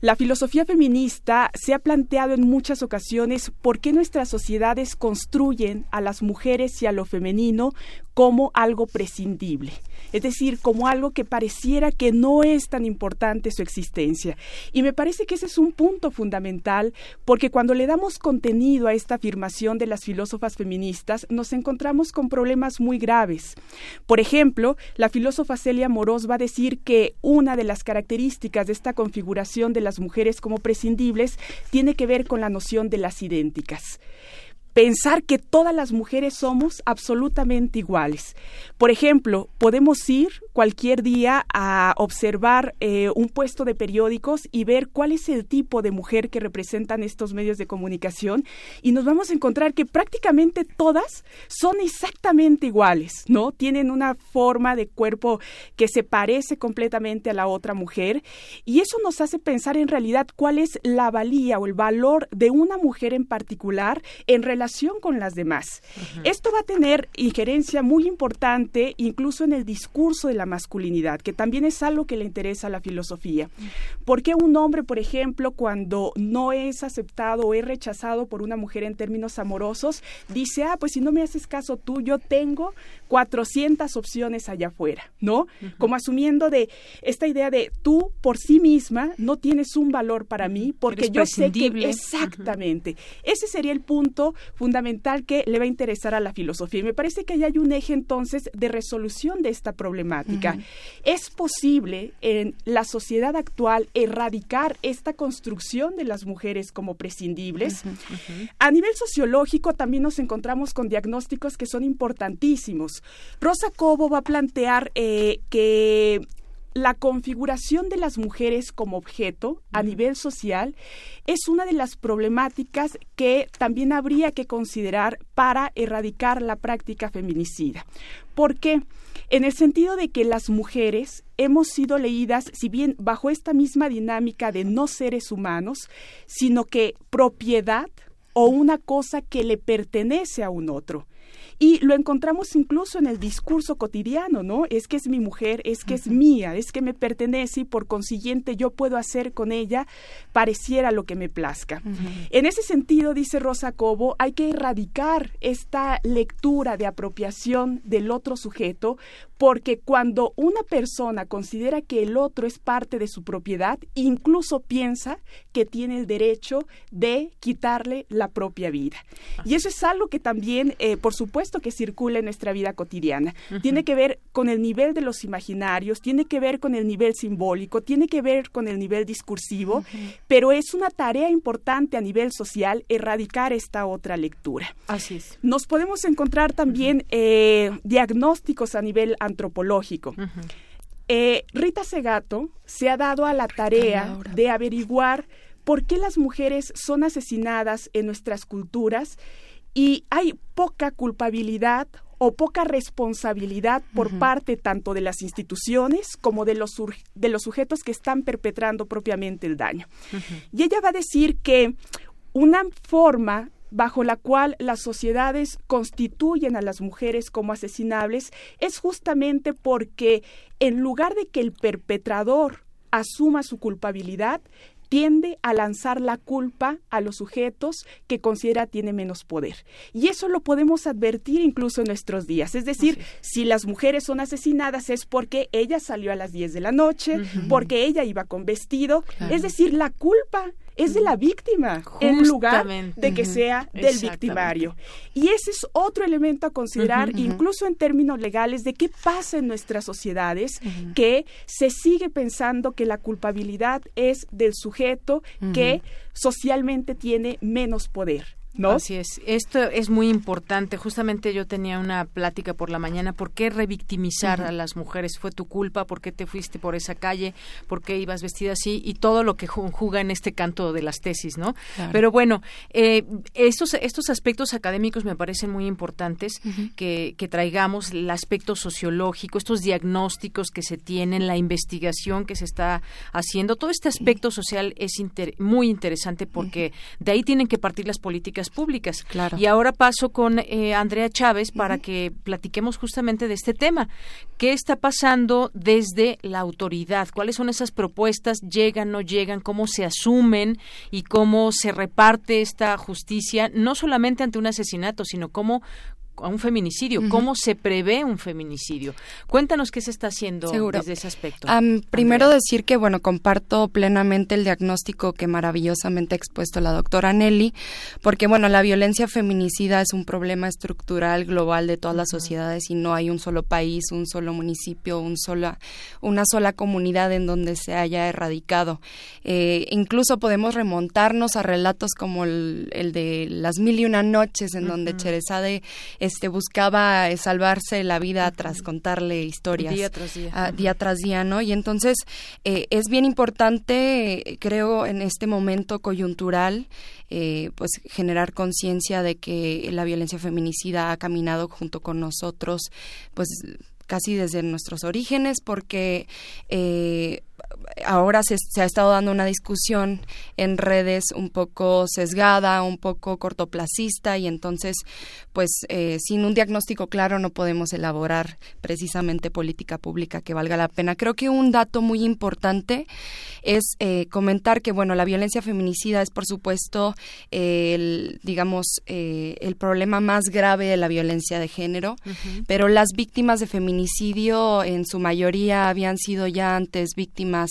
La filosofía feminista se ha planteado en muchas ocasiones por qué nuestras sociedades construyen a las mujeres y a lo femenino como algo prescindible es decir, como algo que pareciera que no es tan importante su existencia. Y me parece que ese es un punto fundamental porque cuando le damos contenido a esta afirmación de las filósofas feministas, nos encontramos con problemas muy graves. Por ejemplo, la filósofa Celia Morós va a decir que una de las características de esta configuración de las mujeres como prescindibles tiene que ver con la noción de las idénticas pensar que todas las mujeres somos absolutamente iguales. Por ejemplo, podemos ir cualquier día a observar eh, un puesto de periódicos y ver cuál es el tipo de mujer que representan estos medios de comunicación y nos vamos a encontrar que prácticamente todas son exactamente iguales, ¿no? Tienen una forma de cuerpo que se parece completamente a la otra mujer y eso nos hace pensar en realidad cuál es la valía o el valor de una mujer en particular en relación con las demás. Esto va a tener injerencia muy importante incluso en el discurso de la masculinidad, que también es algo que le interesa a la filosofía. ¿Por qué un hombre, por ejemplo, cuando no es aceptado o es rechazado por una mujer en términos amorosos, dice, ah, pues si no me haces caso tú, yo tengo 400 opciones allá afuera, ¿no? Como asumiendo de esta idea de tú por sí misma no tienes un valor para mí porque yo sé que exactamente. Ese sería el punto fundamental que le va a interesar a la filosofía. Y me parece que ahí hay un eje entonces de resolución de esta problemática. Es posible en la sociedad actual erradicar esta construcción de las mujeres como prescindibles. A nivel sociológico también nos encontramos con diagnósticos que son importantísimos. Rosa Cobo va a plantear eh, que la configuración de las mujeres como objeto a nivel social es una de las problemáticas que también habría que considerar para erradicar la práctica feminicida. ¿Por qué? En el sentido de que las mujeres hemos sido leídas, si bien bajo esta misma dinámica de no seres humanos, sino que propiedad o una cosa que le pertenece a un otro. Y lo encontramos incluso en el discurso cotidiano, ¿no? Es que es mi mujer, es que es mía, es que me pertenece y por consiguiente yo puedo hacer con ella pareciera lo que me plazca. En ese sentido, dice Rosa Cobo, hay que erradicar esta lectura de apropiación del otro sujeto porque cuando una persona considera que el otro es parte de su propiedad, incluso piensa que tiene el derecho de quitarle la propia vida. Y eso es algo que también, eh, por supuesto, que circula en nuestra vida cotidiana. Tiene que ver con el nivel de los imaginarios, tiene que ver con el nivel simbólico, tiene que ver con el nivel discursivo, pero es una tarea importante a nivel social erradicar esta otra lectura. Así es. Nos podemos encontrar también eh, diagnósticos a nivel antropológico. Eh, Rita Segato se ha dado a la tarea de averiguar por qué las mujeres son asesinadas en nuestras culturas y hay poca culpabilidad o poca responsabilidad por parte tanto de las instituciones como de los, de los sujetos que están perpetrando propiamente el daño. Y ella va a decir que una forma bajo la cual las sociedades constituyen a las mujeres como asesinables es justamente porque en lugar de que el perpetrador asuma su culpabilidad, tiende a lanzar la culpa a los sujetos que considera tiene menos poder. Y eso lo podemos advertir incluso en nuestros días. Es decir, si las mujeres son asesinadas es porque ella salió a las 10 de la noche, porque ella iba con vestido. Es decir, la culpa es de la víctima en lugar de que sea del victimario. Y ese es otro elemento a considerar, incluso en términos legales, de qué pasa en nuestras sociedades, que se sigue pensando que la culpabilidad es del sujeto que socialmente tiene menos poder ¿no? Así es. Esto es muy importante. Justamente yo tenía una plática por la mañana. ¿Por qué revictimizar a las mujeres? ¿Fue tu culpa? ¿Por qué te fuiste por esa calle? ¿Por qué ibas vestida así? Y todo lo que conjuga en este canto de las tesis, ¿no? Claro. Pero bueno, eh, estos, estos aspectos académicos me parecen muy importantes que, que traigamos el aspecto sociológico, estos diagnósticos que se tienen, la investigación que se está haciendo. Todo este aspecto social es inter- muy interesante porque de ahí tienen que partir las políticas públicas. Claro. Y ahora paso con eh, Andrea Chávez para que platiquemos justamente de este tema. ¿Qué está pasando desde la autoridad? ¿Cuáles son esas propuestas? ¿Llegan, no llegan? ¿Cómo se asumen? ¿Y cómo se reparte esta justicia? No solamente ante un asesinato, sino cómo a un feminicidio, cómo se prevé un feminicidio. Cuéntanos qué se está haciendo Seguro. desde ese aspecto. Primero decir que, bueno, comparto plenamente el diagnóstico que maravillosamente ha expuesto la doctora Nelly, porque, bueno, la violencia feminicida es un problema estructural global de todas las sociedades y no hay un solo país, un solo municipio, un sola, una sola comunidad en donde se haya erradicado. Eh, incluso podemos remontarnos a relatos como el, el de Las Mil y Una Noches, en donde Cherezade este, buscaba eh, salvarse la vida tras contarle historias Día tras día. ah, día tras día, ¿no? Y entonces eh, es bien importante, creo, en este momento coyuntural, eh, pues generar conciencia de que la violencia feminicida ha caminado junto con nosotros, pues casi desde nuestros orígenes, porque eh, ahora se, se ha estado dando una discusión en redes un poco sesgada, un poco cortoplacista y entonces, pues, eh, sin un diagnóstico claro no podemos elaborar precisamente política pública que valga la pena. Creo que un dato muy importante es eh, comentar que, bueno, la violencia feminicida es, por supuesto, eh, el, digamos, eh, el problema más grave de la violencia de género, pero las víctimas de feminicidio en su mayoría habían sido ya antes víctimas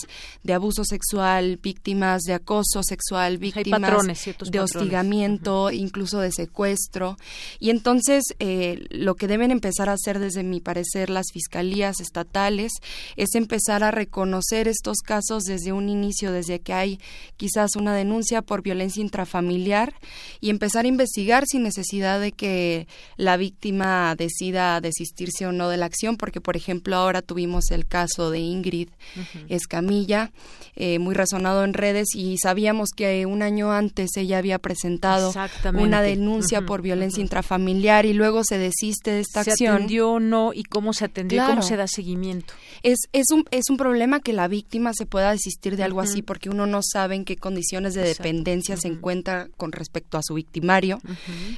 de abuso sexual, víctimas de acoso sexual, víctimas patrones, de patrones. hostigamiento, incluso de secuestro. Y entonces eh, lo que deben empezar a hacer desde mi parecer las fiscalías estatales es empezar a reconocer estos casos desde un inicio, desde que hay quizás una denuncia por violencia intrafamiliar y empezar a investigar sin necesidad de que la víctima decida desistirse o no de la acción, porque por ejemplo ahora tuvimos el caso de Ingrid Eh, muy resonado en redes y sabíamos que un año antes ella había presentado una denuncia por violencia intrafamiliar y luego se desiste de esta ¿Se acción. atendió o no? ¿Y cómo se atendió? ¿Cómo se da seguimiento? Es, es, un, es un problema que la víctima se pueda desistir de algo así porque uno no sabe en qué condiciones de Exacto. dependencia se encuentra con respecto a su victimario,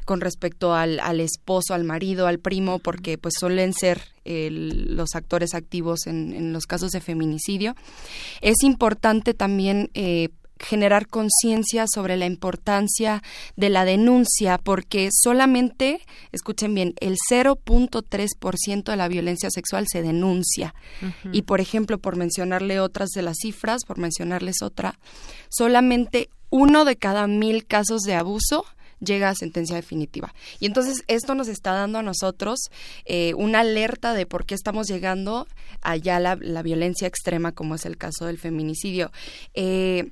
con respecto al, al esposo, al marido, al primo, porque pues suelen ser el- los actores activos en, en los casos de feminicidio. Es importante también eh, generar conciencia sobre la importancia de la denuncia, porque solamente, escuchen bien, el 0.3% de la violencia sexual se denuncia. Y por ejemplo, por mencionarle otras de las cifras, por mencionarles otra, solamente uno de cada mil casos de abuso llega a sentencia definitiva. Y entonces esto nos está dando a nosotros eh, una alerta de por qué estamos llegando allá la, la violencia extrema, como es el caso del feminicidio. Eh,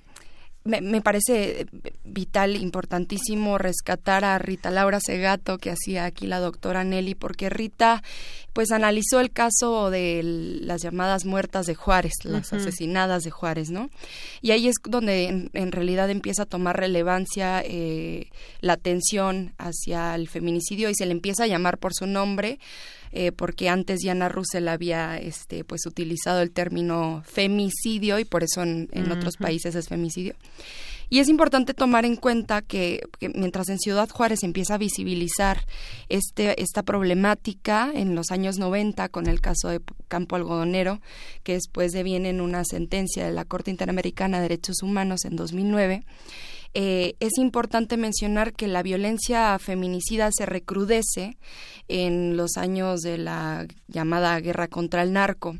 me, me parece vital, importantísimo rescatar a Rita Laura Segato, que hacía aquí la doctora Nelly, porque Rita pues analizó el caso de las llamadas muertas de Juárez, las asesinadas de Juárez, ¿no? Y ahí es donde en, en realidad empieza a tomar relevancia eh, la atención hacia el feminicidio y se le empieza a llamar por su nombre, eh, porque antes Diana Russell había este, pues utilizado el término femicidio y por eso en, en otros países es femicidio. Y es importante tomar en cuenta que, mientras en Ciudad Juárez empieza a visibilizar este, esta problemática en los años 90 con el caso de Campo Algodonero, que después deviene en una sentencia de la Corte Interamericana de Derechos Humanos en 2009, eh, es importante mencionar que la violencia feminicida se recrudece en los años de la llamada guerra contra el narco.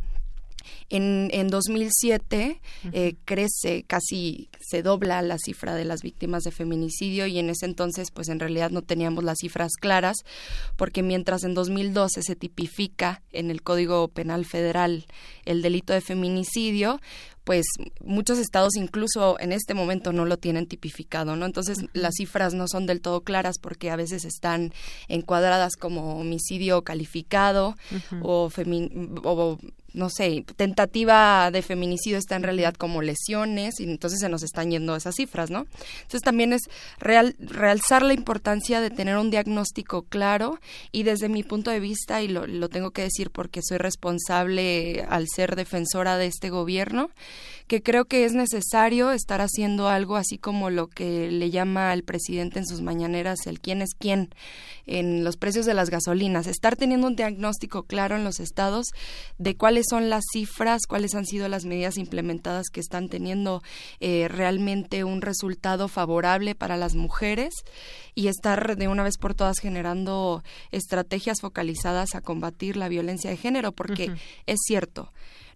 En, en 2007 eh, crece, casi se dobla la cifra de las víctimas de feminicidio y en ese entonces pues en realidad no teníamos las cifras claras porque mientras en 2012 se tipifica en el Código Penal Federal el delito de feminicidio, pues muchos estados incluso en este momento no lo tienen tipificado, ¿no? Entonces las cifras no son del todo claras porque a veces están encuadradas como homicidio calificado o, o no sé, tentativa de feminicidio está en realidad como lesiones y entonces se nos están yendo esas cifras, ¿no? Entonces también es real, realzar la importancia de tener un diagnóstico claro y desde mi punto de vista, y lo, lo tengo que decir porque soy responsable al ser defensora de este gobierno, que creo que es necesario estar haciendo algo así como lo que le llama al presidente en sus mañaneras el quién es quién en los precios de las gasolinas, estar teniendo un diagnóstico claro en los estados de cuáles son las cifras, cuáles han sido las medidas implementadas que están teniendo eh, realmente un resultado favorable para las mujeres y estar de una vez por todas generando estrategias focalizadas a combatir la violencia de género, porque es cierto,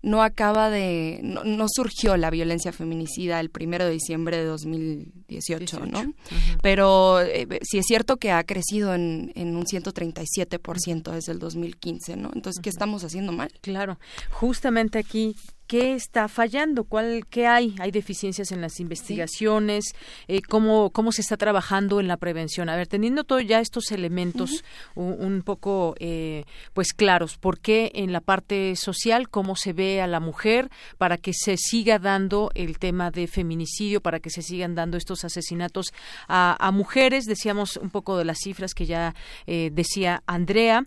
no acaba de, no, surgió la violencia feminicida el primero de diciembre de 2018, ¿no? Pero eh, sí es cierto que ha crecido en, en un 137% desde el 2015, ¿no? Entonces, ¿qué estamos haciendo mal? Claro, justamente aquí ¿Qué está fallando? ¿Cuál, ¿Qué hay? ¿Hay deficiencias en las investigaciones? Eh, ¿cómo, ¿Cómo se está trabajando en la prevención? A ver, teniendo todos ya estos elementos un, poco eh, pues claros, ¿por qué en la parte social, cómo se ve a la mujer para que se siga dando el tema de feminicidio, para que se sigan dando estos asesinatos a, mujeres? Decíamos un poco de las cifras que ya eh, decía Andrea.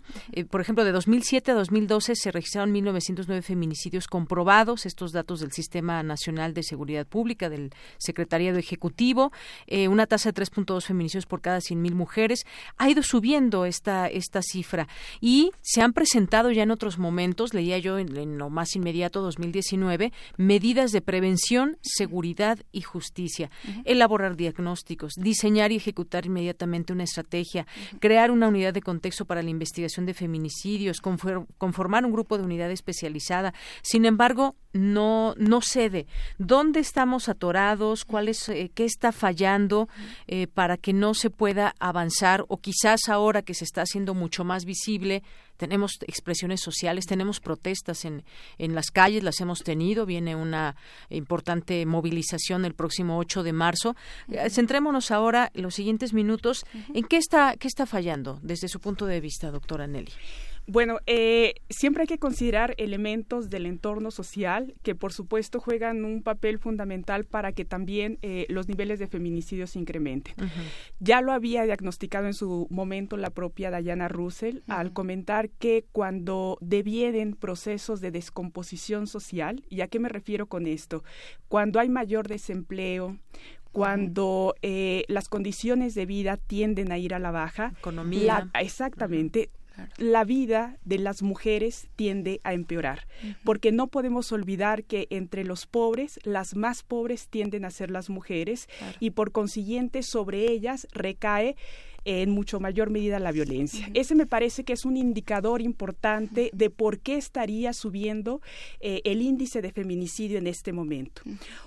por ejemplo, de 2007 a 2012 se registraron 1.909 feminicidios comprobados estos datos del Sistema Nacional de Seguridad Pública, del Secretariado Ejecutivo, eh, una tasa de 3.2 feminicidios por cada 100.000 mujeres. Ha ido subiendo esta, esta cifra y se han presentado ya en otros momentos, leía yo en, lo más inmediato, 2019, medidas de prevención, seguridad y justicia, elaborar diagnósticos, diseñar y ejecutar inmediatamente una estrategia, crear una unidad de contexto para la investigación de feminicidios, conformar un grupo de unidad especializada. Sin embargo, no no cede. ¿Dónde estamos atorados? ¿Cuál es, eh, ¿Qué está fallando eh, para que no se pueda avanzar? O quizás ahora que se está haciendo mucho más visible, tenemos expresiones sociales, tenemos protestas en, en las calles, las hemos tenido, viene una importante movilización el próximo 8 de marzo. Eh, centrémonos ahora en los siguientes minutos en qué está, qué está fallando desde su punto de vista, doctora Nelly. Bueno, eh, siempre hay que considerar elementos del entorno social que, por supuesto, juegan un papel fundamental para que también eh, los niveles de feminicidio se incrementen. Ya lo había diagnosticado en su momento la propia Diana Russell al comentar que cuando devienen procesos de descomposición social, ¿y a qué me refiero con esto? Cuando hay mayor desempleo, cuando eh, las condiciones de vida tienden a ir a la baja. Economía. exactamente la vida de las mujeres tiende a empeorar, porque no podemos olvidar que entre los pobres, las más pobres tienden a ser las mujeres y por consiguiente sobre ellas recae en mucho mayor medida la violencia. Ese me parece que es un indicador importante de por qué estaría subiendo eh, el índice de feminicidio en este momento.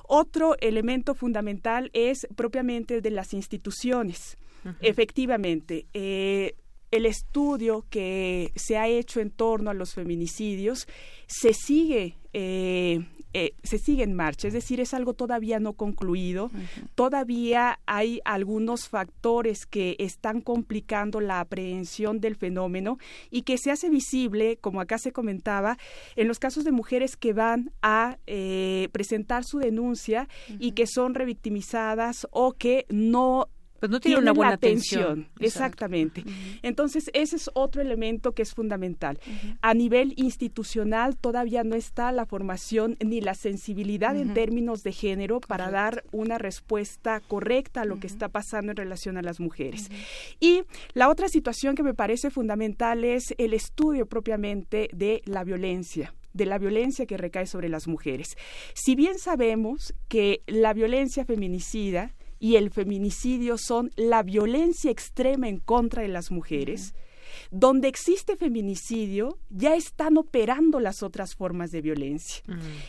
Otro elemento fundamental es propiamente el de las instituciones. Efectivamente, eh, el estudio que se ha hecho en torno a los feminicidios se sigue eh, eh, se sigue en marcha, es decir, es algo todavía no concluido, todavía hay algunos factores que están complicando la aprehensión del fenómeno y que se hace visible, como acá se comentaba, en los casos de mujeres que van a eh, presentar su denuncia y que son revictimizadas o que no pues no tiene una buena atención. Exactamente. Entonces, ese es otro elemento que es fundamental. A nivel institucional todavía no está la formación ni la sensibilidad en términos de género para dar una respuesta correcta a lo que está pasando en relación a las mujeres. Y la otra situación que me parece fundamental es el estudio propiamente de la violencia de la violencia que recae sobre las mujeres. Si bien sabemos que la violencia feminicida y el feminicidio son la violencia extrema en contra de las mujeres. Donde existe feminicidio, ya están operando las otras formas de violencia.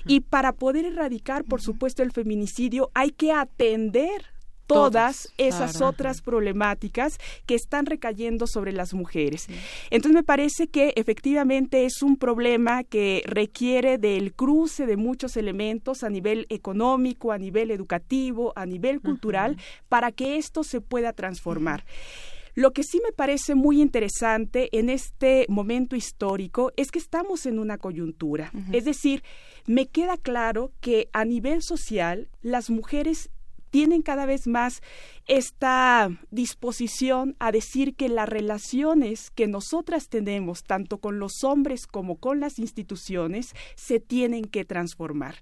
Y para poder erradicar, por supuesto, el feminicidio, hay que atender todas, esas otras problemáticas que están recayendo sobre las mujeres. Entonces me parece que efectivamente es un problema que requiere del cruce de muchos elementos a nivel económico, a nivel educativo, a nivel cultural, para que esto se pueda transformar. Lo que sí me parece muy interesante en este momento histórico es que estamos en una coyuntura. Es decir, me queda claro que a nivel social las mujeres tienen cada vez más esta disposición a decir que las relaciones que nosotras tenemos, tanto con los hombres como con las instituciones, se tienen que transformar.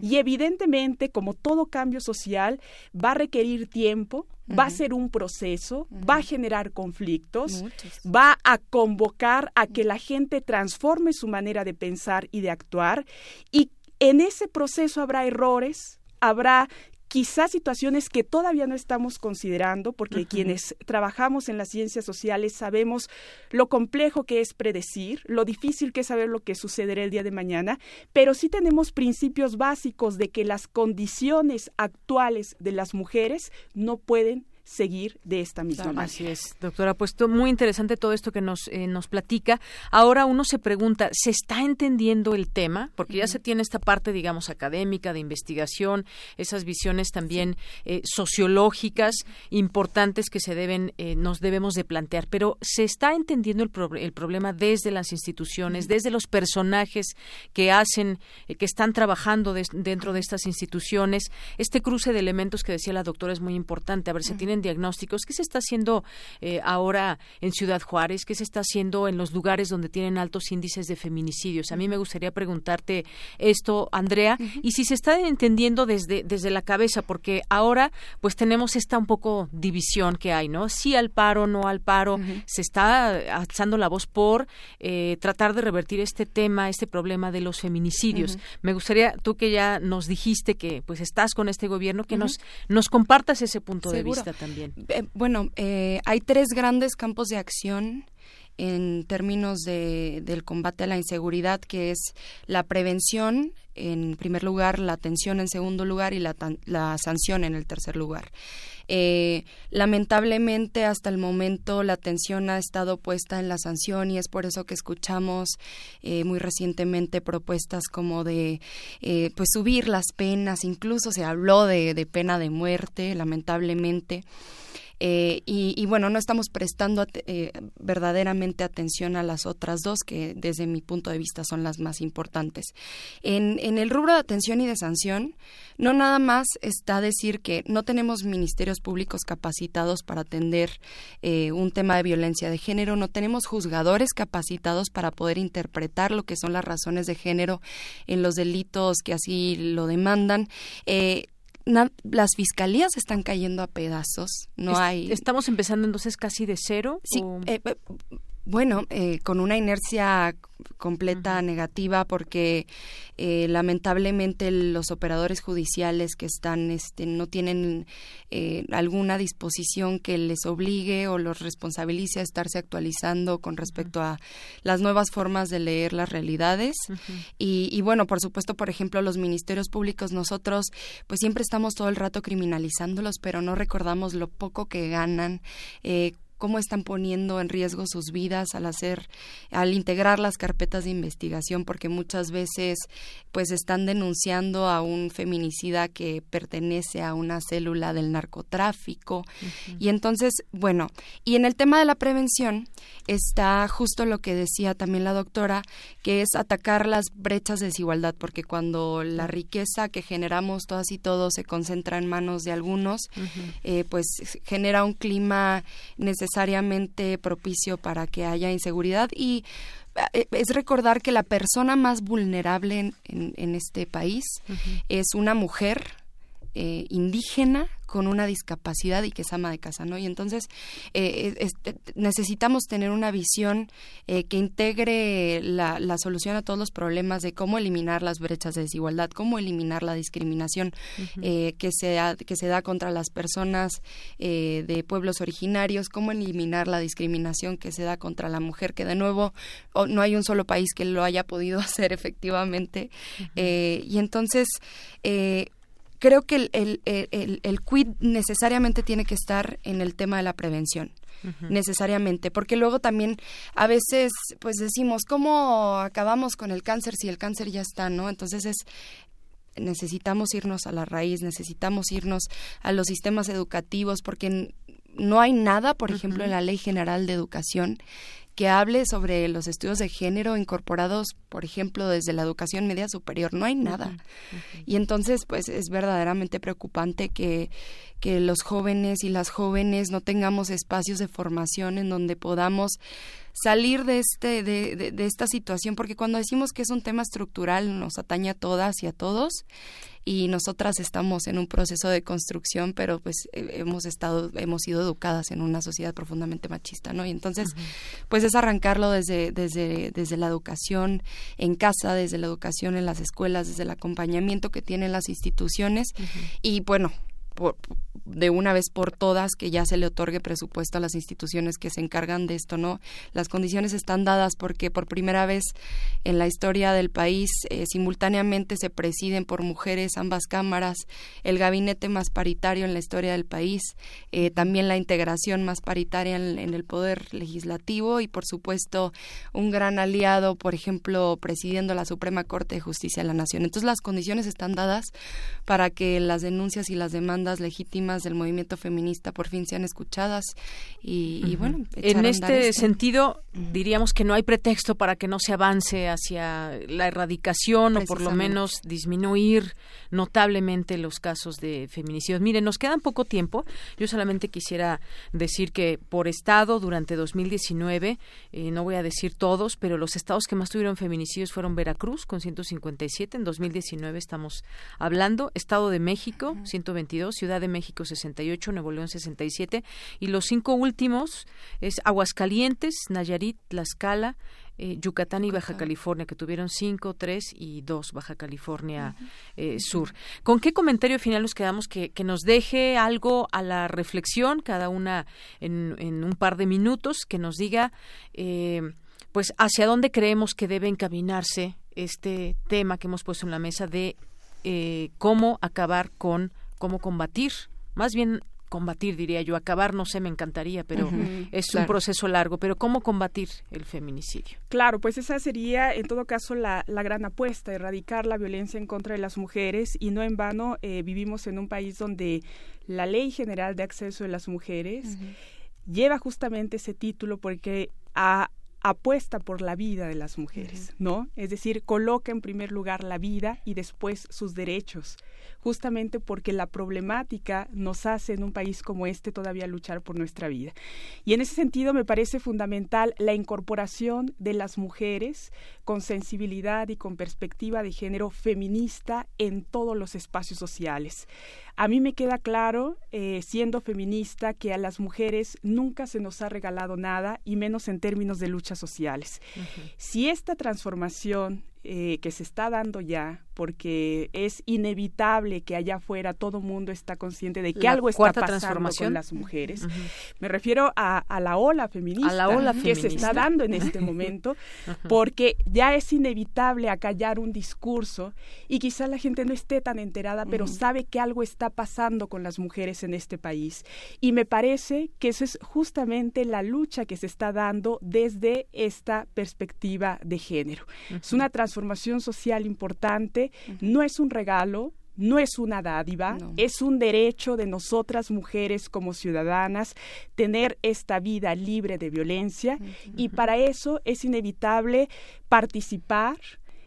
Y evidentemente, como todo cambio social, va a requerir tiempo, va a ser un proceso, va a generar conflictos, va a convocar a que la gente transforme su manera de pensar y de actuar. Y en ese proceso habrá errores, habrá quizás situaciones que todavía no estamos considerando, porque quienes trabajamos en las ciencias sociales sabemos lo complejo que es predecir, lo difícil que es saber lo que sucederá el día de mañana, pero sí tenemos principios básicos de que las condiciones actuales de las mujeres no pueden seguir de esta misma manera. Así es, doctora. Pues muy interesante todo esto que nos, eh, nos platica. Ahora uno se pregunta, ¿se está entendiendo el tema? Porque ya se tiene esta parte, digamos, académica, de investigación, esas visiones también eh, sociológicas importantes que se deben, eh, nos debemos de plantear. Pero ¿se está entendiendo el, el problema desde las instituciones, desde los personajes que hacen, que están trabajando dentro de estas instituciones? Este cruce de elementos que decía la doctora es muy importante. A ver, se tiene diagnósticos. ¿Qué se está haciendo eh, ahora en Ciudad Juárez? ¿Qué se está haciendo en los lugares donde tienen altos índices de feminicidios? A mí me gustaría preguntarte esto, Andrea, y si se está entendiendo desde, desde la cabeza, porque ahora pues tenemos esta un poco división que hay, ¿no? Sí al paro, no al paro. Se está alzando la voz por eh, tratar de revertir este tema, este problema de los feminicidios. Me gustaría, tú que ya nos dijiste que pues estás con este gobierno, que nos, nos compartas ese punto de vista también. Eh, bueno, eh, hay tres grandes campos de acción en términos de, del combate a la inseguridad, que es la prevención, en primer lugar, la atención en segundo lugar y la, la sanción en el tercer lugar. Eh, lamentablemente, hasta el momento, la atención ha estado puesta en la sanción y es por eso que escuchamos eh, muy recientemente propuestas como de pues subir las penas, incluso se habló de, de pena de muerte, lamentablemente. Eh, y, bueno, no estamos prestando eh, verdaderamente atención a las otras dos, que desde mi punto de vista son las más importantes. En, en el rubro de atención y de sanción, no nada más está decir que no tenemos ministerios públicos capacitados para atender eh, un tema de violencia de género, no tenemos juzgadores capacitados para poder interpretar lo que son las razones de género en los delitos que así lo demandan. Eh, las fiscalías están cayendo a pedazos. No hay. Estamos empezando entonces casi de cero. Sí. Eh, eh, bueno, eh, con una inercia completa negativa porque eh, lamentablemente los operadores judiciales que están este, no tienen eh, alguna disposición que les obligue o los responsabilice a estarse actualizando con respecto a las nuevas formas de leer las realidades. Y, y, bueno por supuesto por ejemplo los ministerios públicos nosotros pues siempre estamos todo el rato criminalizándolos pero no recordamos lo poco que ganan eh, cómo están poniendo en riesgo sus vidas al hacer, al integrar las carpetas de investigación, porque muchas veces pues están denunciando a un feminicida que pertenece a una célula del narcotráfico. Y entonces, bueno, y en el tema de la prevención está justo lo que decía también la doctora, que es atacar las brechas de desigualdad, porque cuando la riqueza que generamos todas y todos se concentra en manos de algunos, eh, pues genera un clima necesario necesariamente propicio para que haya inseguridad. Y eh, es recordar que la persona más vulnerable en, este país es una mujer eh, indígena con una discapacidad y que es ama de casa, ¿no? Y entonces eh, este, necesitamos tener una visión eh, que integre la, solución a todos los problemas de cómo eliminar las brechas de desigualdad, cómo eliminar la discriminación eh, que, se que se da contra las personas de pueblos originarios, cómo eliminar la discriminación que se da contra la mujer, que de nuevo no hay un solo país que lo haya podido hacer efectivamente. y entonces creo que el, el, el, el quid necesariamente tiene que estar en el tema de la prevención necesariamente, porque luego también a veces pues decimos, ¿cómo acabamos con el cáncer si el cáncer ya está, no? Entonces es necesitamos irnos a la raíz, necesitamos irnos a los sistemas educativos porque no hay nada, por ejemplo, en la Ley General de Educación que hable sobre los estudios de género incorporados, por ejemplo, desde la educación media superior. No hay nada. Y entonces, pues es verdaderamente preocupante que, que los jóvenes y las jóvenes no tengamos espacios de formación en donde podamos salir de este de, de, esta situación porque cuando decimos que es un tema estructural nos atañe a todas y a todos y nosotras estamos en un proceso de construcción, pero pues hemos estado, hemos sido educadas en una sociedad profundamente machista, ¿no? Y entonces, pues es arrancarlo desde, desde, desde la educación en casa, desde la educación en las escuelas, desde el acompañamiento que tienen las instituciones. Y bueno, de una vez por todas que ya se le otorgue presupuesto a las instituciones que se encargan de esto, ¿no? Las condiciones están dadas porque por primera vez en la historia del país eh, simultáneamente se presiden por mujeres ambas cámaras, el gabinete más paritario en la historia del país, eh, también la integración más paritaria en, en, el poder legislativo y por supuesto un gran aliado, por ejemplo, presidiendo la Suprema Corte de Justicia de la Nación. Entonces las condiciones están dadas para que las denuncias y las demandas legítimas del movimiento feminista por fin sean escuchadas y, bueno en este sentido diríamos que no hay pretexto para que no se avance hacia la erradicación o por lo menos disminuir notablemente los casos de feminicidios. Miren nos queda poco tiempo. Yo solamente quisiera decir que por estado durante 2019 eh, no voy a decir todos pero los estados que más tuvieron feminicidios fueron Veracruz con 157 en 2019 estamos hablando. Estado de México 122 Ciudad de México 68, Nuevo León 67 y los cinco últimos es Aguascalientes, Nayarit, Tlaxcala, eh, Yucatán y Baja California, que tuvieron cinco, tres y dos Baja California eh, Sur. ¿Con qué comentario final nos quedamos que, que, nos deje algo a la reflexión, cada una en, en un par de minutos, que nos diga, eh, pues, hacia dónde creemos que debe encaminarse este tema que hemos puesto en la mesa de cómo acabar con cómo combatir, más bien combatir, diría yo, acabar, no sé, me encantaría, pero es un proceso largo, pero ¿cómo combatir el feminicidio? Claro, pues esa sería en todo caso la, la gran apuesta, erradicar la violencia en contra de las mujeres y no en vano eh, vivimos en un país donde la Ley General de Acceso de las Mujeres lleva justamente ese título porque a, apuesta por la vida de las mujeres, ¿no? Es decir, coloca en primer lugar la vida y después sus derechos justamente porque la problemática nos hace en un país como este todavía luchar por nuestra vida. Y en ese sentido me parece fundamental la incorporación de las mujeres con sensibilidad y con perspectiva de género feminista en todos los espacios sociales. A mí me queda claro, eh, siendo feminista, que a las mujeres nunca se nos ha regalado nada, y menos en términos de luchas sociales. Si esta transformación eh, que se está dando ya, porque es inevitable que allá afuera todo mundo está consciente de que algo está pasando con las mujeres. Me refiero a, la ola feminista, que se está dando en este momento, porque ya es inevitable acallar un discurso y quizá la gente no esté tan enterada, pero sabe que algo está pasando con las mujeres en este país. Y me parece que eso es justamente la lucha que se está dando desde esta perspectiva de género. Es una transformación social importante, no es un regalo, no es una dádiva, es un derecho de nosotras mujeres como ciudadanas tener esta vida libre de violencia y para eso es inevitable participar,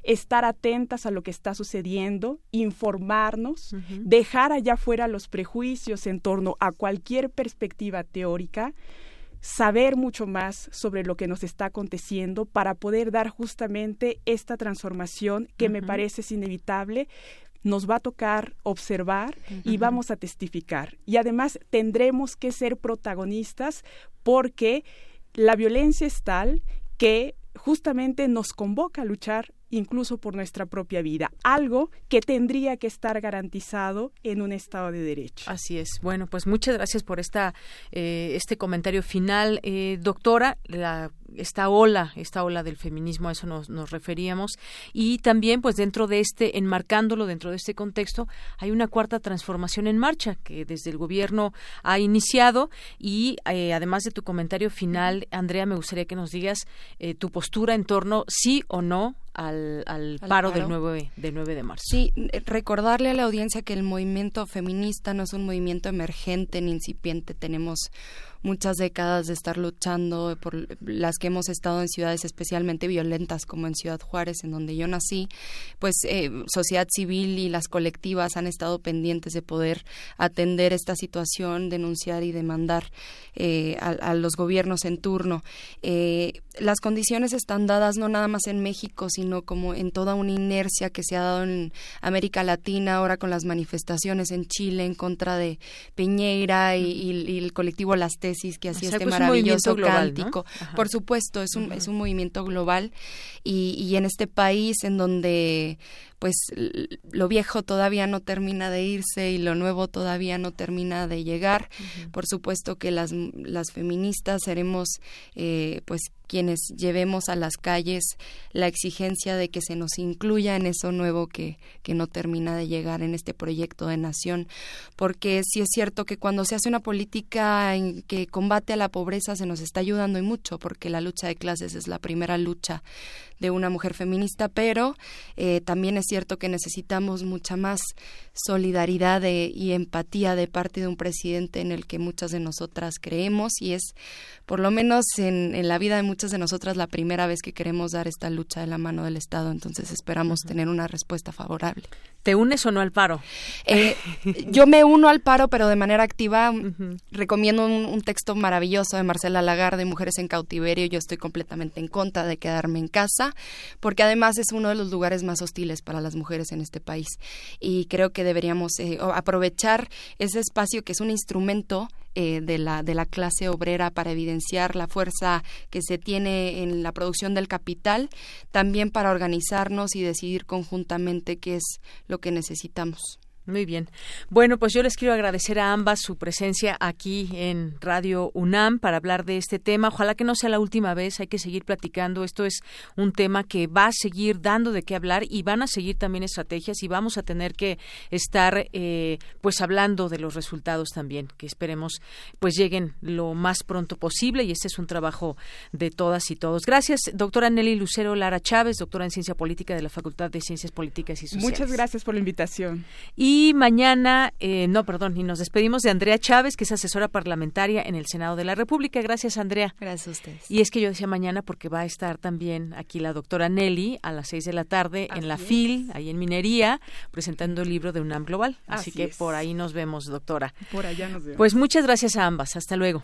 estar atentas a lo que está sucediendo, informarnos, dejar allá fuera los prejuicios en torno a cualquier perspectiva teórica, saber mucho más sobre lo que nos está aconteciendo para poder dar justamente esta transformación que me parece es inevitable nos va a tocar observar y vamos a testificar. Y además tendremos que ser protagonistas porque la violencia es tal que justamente nos convoca a luchar incluso por nuestra propia vida, algo que tendría que estar garantizado en un Estado de Derecho. Así es. Bueno, pues muchas gracias por esta, eh, este comentario final. Eh, doctora, esta ola, esta ola del feminismo, a eso nos, nos referíamos. Y también, pues dentro de este, enmarcándolo dentro de este contexto, hay una cuarta transformación en marcha que desde el gobierno ha iniciado y eh, además de tu comentario final, Andrea, me gustaría que nos digas eh, tu postura en torno sí o no al, al, paro, Del, 9, del 9 de marzo. Sí, eh, recordarle a la audiencia que el movimiento feminista no es un movimiento emergente ni incipiente. Tenemos muchas décadas de estar luchando por las que hemos estado en ciudades especialmente violentas como en Ciudad Juárez, en donde yo nací, pues eh, sociedad civil y las colectivas han estado pendientes de poder atender esta situación, denunciar y demandar eh, a, los gobiernos en turno. Eh, las condiciones están dadas no nada más en México, sino como en toda una inercia que se ha dado en América Latina, ahora con las manifestaciones en Chile en contra de Piñeira y, el colectivo Las que hacía este maravilloso cántico. Por supuesto, es un, es un movimiento global y, y en este país en donde pues lo viejo todavía no termina de irse y lo nuevo todavía no termina de llegar. Por supuesto que las, las feministas seremos eh, pues quienes llevemos a las calles la exigencia de que se nos incluya en eso nuevo que, que no termina de llegar en este proyecto de nación. Porque sí es cierto que cuando se hace una política en que combate a la pobreza se nos está ayudando y mucho, porque la lucha de clases es la primera lucha de una mujer feminista, pero eh, también es cierto que necesitamos mucha más solidaridad y empatía de parte de un presidente en el que muchas de nosotras creemos y es por lo menos en, la vida de muchas de nosotras la primera vez que queremos dar esta lucha de la mano del Estado, entonces esperamos tener una respuesta favorable. ¿Te unes o no al paro? Eh, yo me uno al paro, pero de manera activa. Recomiendo un, texto maravilloso de Marcela Lagarde, Mujeres en Cautiverio. Yo estoy completamente en contra de quedarme en casa, porque además es uno de los lugares más hostiles para las mujeres en este país. Y creo que deberíamos eh, aprovechar ese espacio que es un instrumento eh, de, la, de la clase obrera para evidenciar la fuerza que se tiene en la producción del capital, también para organizarnos y decidir conjuntamente qué es lo que necesitamos. Muy bien. Bueno, pues yo les quiero agradecer a ambas su presencia aquí en Radio UNAM para hablar de este tema. Ojalá que no sea la última vez, hay que seguir platicando. Esto es un tema que va a seguir dando de qué hablar y van a seguir también estrategias y vamos a tener que estar eh, pues hablando de los resultados también, que esperemos pues lleguen lo más pronto posible y este es un trabajo de todas y todos. Gracias, doctora Nelly Lucero Lara Chávez, doctora en Ciencia Política de la Facultad de Ciencias Políticas y Sociales. Muchas gracias por la invitación. Y y mañana, eh, no, perdón, y nos despedimos de Andrea Chávez, que es asesora parlamentaria en el Senado de la República. Gracias, Andrea. Gracias a ustedes. Y es que yo decía mañana porque va a estar también aquí la doctora Nelly a las seis de la tarde en la FIL, ahí en Minería, presentando el libro de UNAM Global. Así, que por ahí nos vemos, doctora. Por allá nos vemos. Pues muchas gracias a ambas. Hasta luego.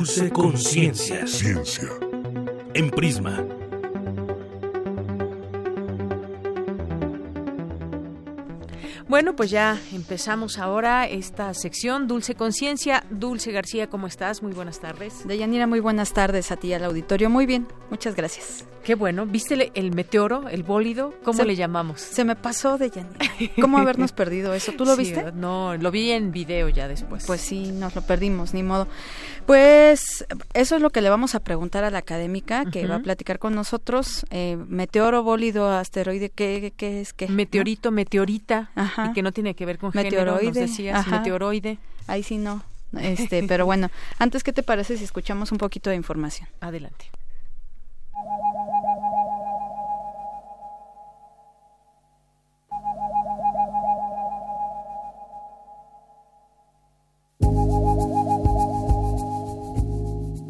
Dulce Conciencia. Ciencia. En Prisma. Bueno, pues ya empezamos ahora esta sección Dulce Conciencia. Dulce García, ¿cómo estás? Muy buenas tardes. Deyanira, muy buenas tardes a ti al auditorio. Muy bien, muchas gracias. Qué bueno. ¿Viste el meteoro, el bólido? ¿Cómo le llamamos? Se me pasó de Yanira. ¿Cómo habernos perdido eso? ¿Tú lo viste? No, lo vi en video ya después. Pues sí, nos lo perdimos, ni modo. Pues eso es lo que le vamos a preguntar a la académica que va a platicar con nosotros. Eh, meteoro, bólido, asteroide, ¿qué, qué es? Qué, Meteorito, meteorita. Ajá. Y que no tiene que ver con meteoroide. género, nos decías, meteoroide. Ahí sí no. Este, pero bueno, antes, ¿qué te parece si escuchamos un poquito de información? Adelante.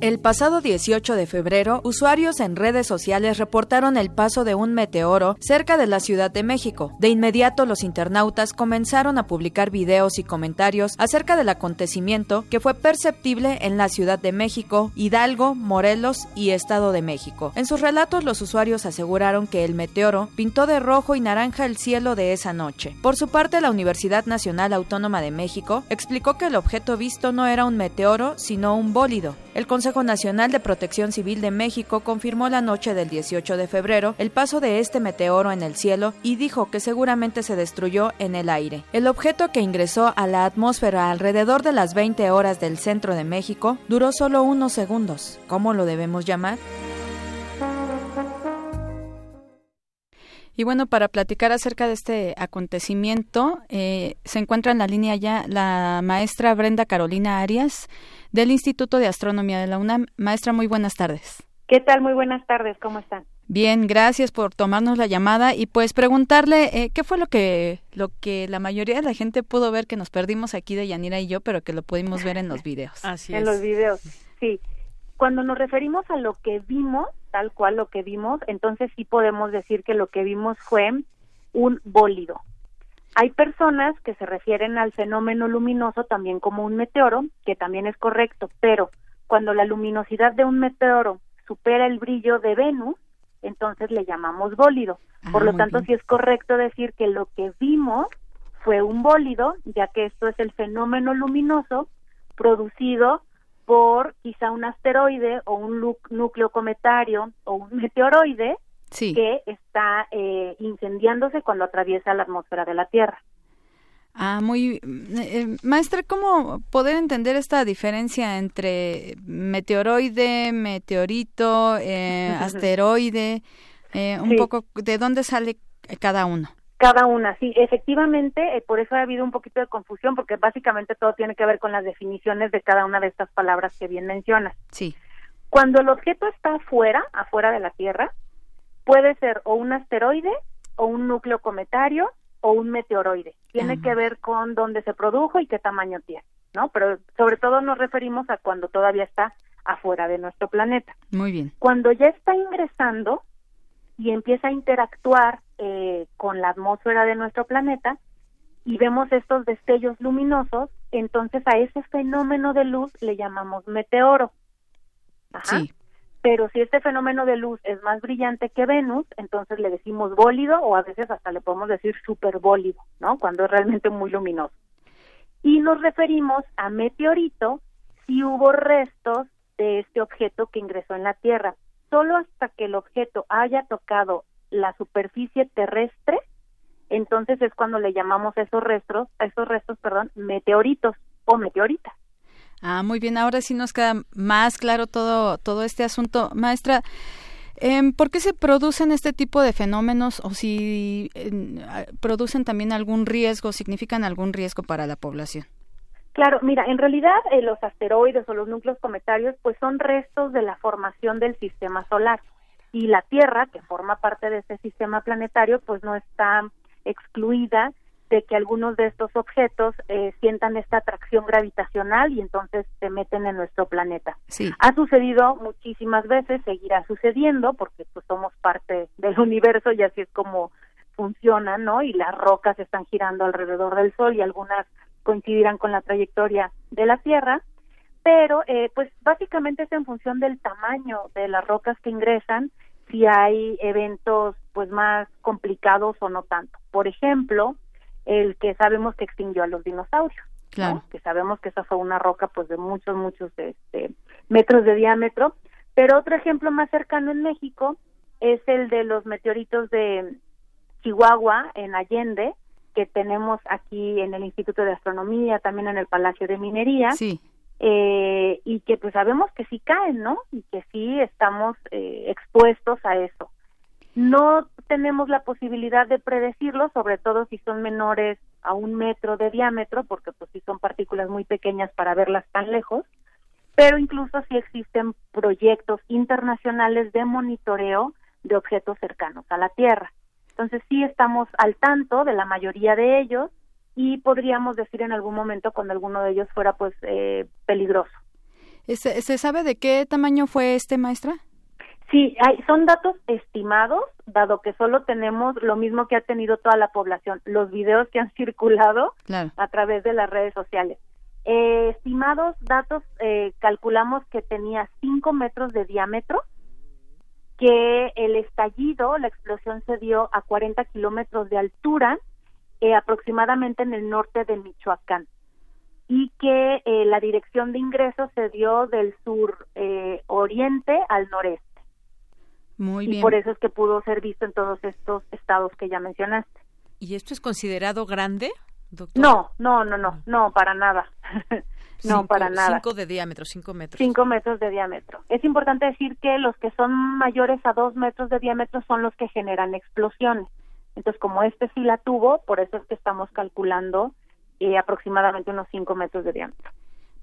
El pasado 18 de febrero, usuarios en redes sociales reportaron el paso de un meteoro cerca de la Ciudad de México. De inmediato, los internautas comenzaron a publicar videos y comentarios acerca del acontecimiento que fue perceptible en la Ciudad de México, Hidalgo, Morelos y Estado de México. En sus relatos, los usuarios aseguraron que el meteoro pintó de rojo y naranja el cielo de esa noche. Por su parte, la Universidad Nacional Autónoma de México explicó que el objeto visto no era un meteoro, sino un bólido. El Consejo Nacional de Protección Civil de México confirmó la noche del 18 de febrero el paso de este meteoro en el cielo y dijo que seguramente se destruyó en el aire. El objeto que ingresó a la atmósfera alrededor de las 20 horas del centro de México duró solo unos segundos. ¿Cómo lo debemos llamar? Y bueno, para platicar acerca de este acontecimiento, eh, se encuentra en la línea ya la maestra Brenda Carolina Arias del Instituto de Astronomía de la UNAM. Maestra, muy buenas tardes. ¿Qué tal? Muy buenas tardes, ¿cómo están? Bien, gracias por tomarnos la llamada y pues preguntarle eh, qué fue lo que lo que la mayoría de la gente pudo ver que nos perdimos aquí de Yanira y yo, pero que lo pudimos ver en los videos. Así en los videos, sí. Cuando nos referimos a lo que vimos, tal cual lo que vimos, entonces sí podemos decir que lo que vimos fue un bólido. Hay personas que se refieren al fenómeno luminoso también como un meteoro, que también es correcto, pero cuando la luminosidad de un meteoro supera el brillo de Venus, entonces le llamamos bólido. Ah, Por lo tanto, sí es correcto decir que lo que vimos fue un bólido, ya que esto es el fenómeno luminoso producido por quizá un asteroide o un núcleo cometario o un meteoroide que está eh, incendiándose cuando atraviesa la atmósfera de la Tierra. Ah, muy. Eh, maestra, ¿cómo poder entender esta diferencia entre meteoroide, meteorito, eh, asteroide? un poco, ¿de dónde sale cada uno? Cada una, sí, efectivamente, por eso ha habido un poquito de confusión, porque básicamente todo tiene que ver con las definiciones de cada una de estas palabras que bien mencionas. Sí. Cuando el objeto está afuera, afuera de la Tierra, puede ser o un asteroide o un núcleo cometario o un meteoroide. Tiene que ver con dónde se produjo y qué tamaño tiene, ¿no? Pero sobre todo nos referimos a cuando todavía está afuera de nuestro planeta. Muy bien. Cuando ya está ingresando y empieza a interactuar eh, con la atmósfera de nuestro planeta y vemos estos destellos luminosos, entonces a ese fenómeno de luz le llamamos meteoro. Ajá. Sí pero si este fenómeno de luz es más brillante que Venus, entonces le decimos bólido o a veces hasta le podemos decir superbólido, ¿no? Cuando es realmente muy luminoso. Y nos referimos a meteorito si hubo restos de este objeto que ingresó en la Tierra. Solo hasta que el objeto haya tocado la superficie terrestre, entonces es cuando le llamamos a esos restos, a esos restos, perdón, meteoritos o meteoritas. Ah, muy bien. Ahora sí nos queda más claro todo, todo este asunto. Maestra, eh, ¿por qué se producen este tipo de fenómenos o si producen también algún riesgo, significan algún riesgo para la población? Claro, mira, en realidad eh, los asteroides o los núcleos cometarios pues son restos de la formación del sistema solar y la Tierra, que forma parte de ese sistema planetario, pues no está excluida de que algunos de estos objetos eh, sientan esta atracción gravitacional y entonces se meten en nuestro planeta. Sí. Ha sucedido muchísimas veces, seguirá sucediendo porque pues somos parte del universo y así es como funciona, ¿no? Y las rocas están girando alrededor del Sol y algunas coincidirán con la trayectoria de la Tierra, pero eh, pues básicamente es en función del tamaño de las rocas que ingresan si hay eventos pues más complicados o no tanto. Por ejemplo, el que sabemos que extinguió a los dinosaurios. Claro. Que sabemos que esa fue una roca pues de muchos, muchos este, metros de diámetro. Pero otro ejemplo más cercano en México es el de los meteoritos de Chihuahua en Allende, que tenemos aquí en el Instituto de Astronomía, también en el Palacio de Minería. Sí. Eh, y que pues sabemos que sí caen, ¿no? Y que sí estamos eh, expuestos a eso. No tenemos la posibilidad de predecirlo, sobre todo si son menores a un metro de diámetro, porque pues si son partículas muy pequeñas para verlas tan lejos, pero incluso si existen proyectos internacionales de monitoreo de objetos cercanos a la Tierra. Entonces sí estamos al tanto de la mayoría de ellos y podríamos decir en algún momento cuando alguno de ellos fuera pues eh, peligroso. ¿Se, ¿Se sabe de qué tamaño fue este, maestra? Sí, hay, son datos estimados, dado que solo tenemos lo mismo que ha tenido toda la población, los videos que han circulado a través de las redes sociales. Eh, estimados datos, eh, calculamos que tenía 5 metros de diámetro, que el estallido, la explosión se dio a 40 kilómetros de altura, eh, aproximadamente en el norte de Michoacán, y que eh, la dirección de ingreso se dio del sur eh, oriente al noreste. Muy y por eso es que pudo ser visto en todos estos estados que ya mencionaste. ¿Y esto es considerado grande, doctor? No, no, no, no, no, para nada. no, Cinco- para nada. Cinco de diámetro, cinco metros. Cinco metros de diámetro. Es importante decir que los que son mayores a dos metros de diámetro son los que generan explosiones. Entonces, como este sí la tuvo, por eso es que estamos calculando eh, aproximadamente unos cinco metros de diámetro.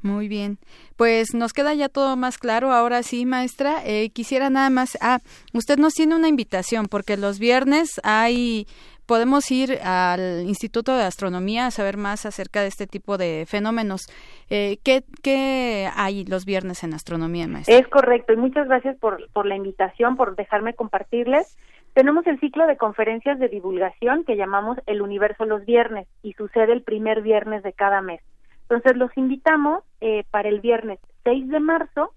Muy bien. Pues nos queda ya todo más claro. Ahora sí, maestra, eh, quisiera nada más. Ah, usted nos tiene una invitación porque los viernes hay. Podemos ir al Instituto de Astronomía a saber más acerca de este tipo de fenómenos. Eh, ¿qué, ¿Qué hay los viernes en astronomía, maestra? Es correcto, y muchas gracias por, por la invitación, por dejarme compartirles. Tenemos el ciclo de conferencias de divulgación que llamamos El Universo los Viernes y sucede el primer viernes de cada mes. Entonces los invitamos eh, para el viernes 6 de marzo.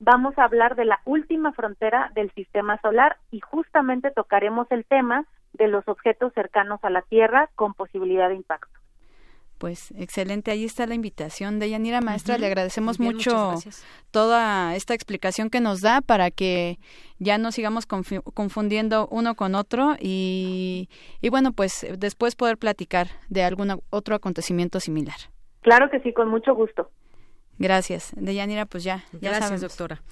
Vamos a hablar de la última frontera del sistema solar y justamente tocaremos el tema de los objetos cercanos a la Tierra con posibilidad de impacto. Pues excelente, ahí está la invitación de Yanira Maestra. Le agradecemos bien, mucho toda esta explicación que nos da para que ya no sigamos confu- confundiendo uno con otro y, y bueno, pues después poder platicar de algún otro acontecimiento similar. Claro que sí, con mucho gusto. Gracias. De Yanira, pues ya, ya Gracias, sabemos. doctora.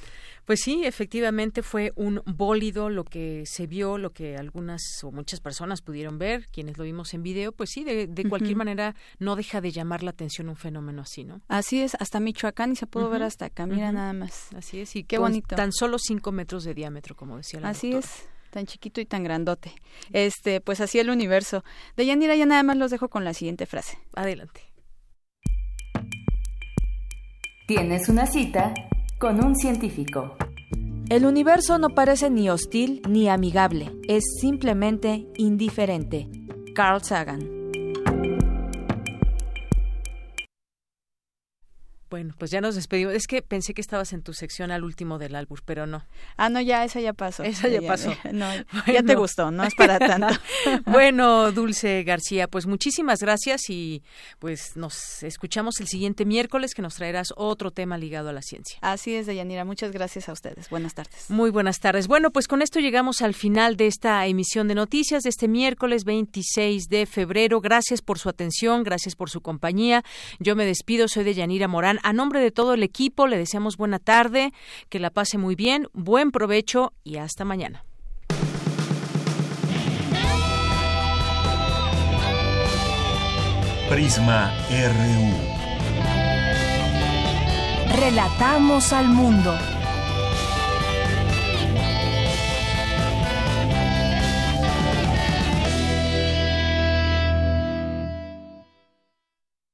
Pues sí, efectivamente fue un bólido lo que se vio, lo que algunas o muchas personas pudieron ver, quienes lo vimos en video, pues sí, de, de cualquier manera no deja de llamar la atención un fenómeno así, ¿no? Así es, hasta Michoacán y se pudo ver hasta acá, mira nada más. Así es, y Qué con bonito. Tan solo cinco metros de diámetro, como decía la Así doctora. es, tan chiquito y tan grandote. Este, pues así el universo. De Yanira ya nada más los dejo con la siguiente frase. Adelante. Tienes una cita con un científico. El universo no parece ni hostil ni amigable, es simplemente indiferente. Carl Sagan. Bueno, pues ya nos despedimos. Es que pensé que estabas en tu sección al último del álbum, pero no. Ah, no, ya, esa ya pasó. Esa ya pasó. No, ya te gustó, no es para tanto. bueno, Dulce García, pues muchísimas gracias y pues nos escuchamos el siguiente miércoles que nos traerás otro tema ligado a la ciencia. Así es, Deyanira. Muchas gracias a ustedes. Buenas tardes. Muy buenas tardes. Bueno, pues con esto llegamos al final de esta emisión de noticias de este miércoles 26 de febrero. Gracias por su atención, gracias por su compañía. Yo me despido, soy de Yanira Morán. A nombre de todo el equipo le deseamos buena tarde, que la pase muy bien, buen provecho y hasta mañana. Prisma RU. Relatamos al mundo.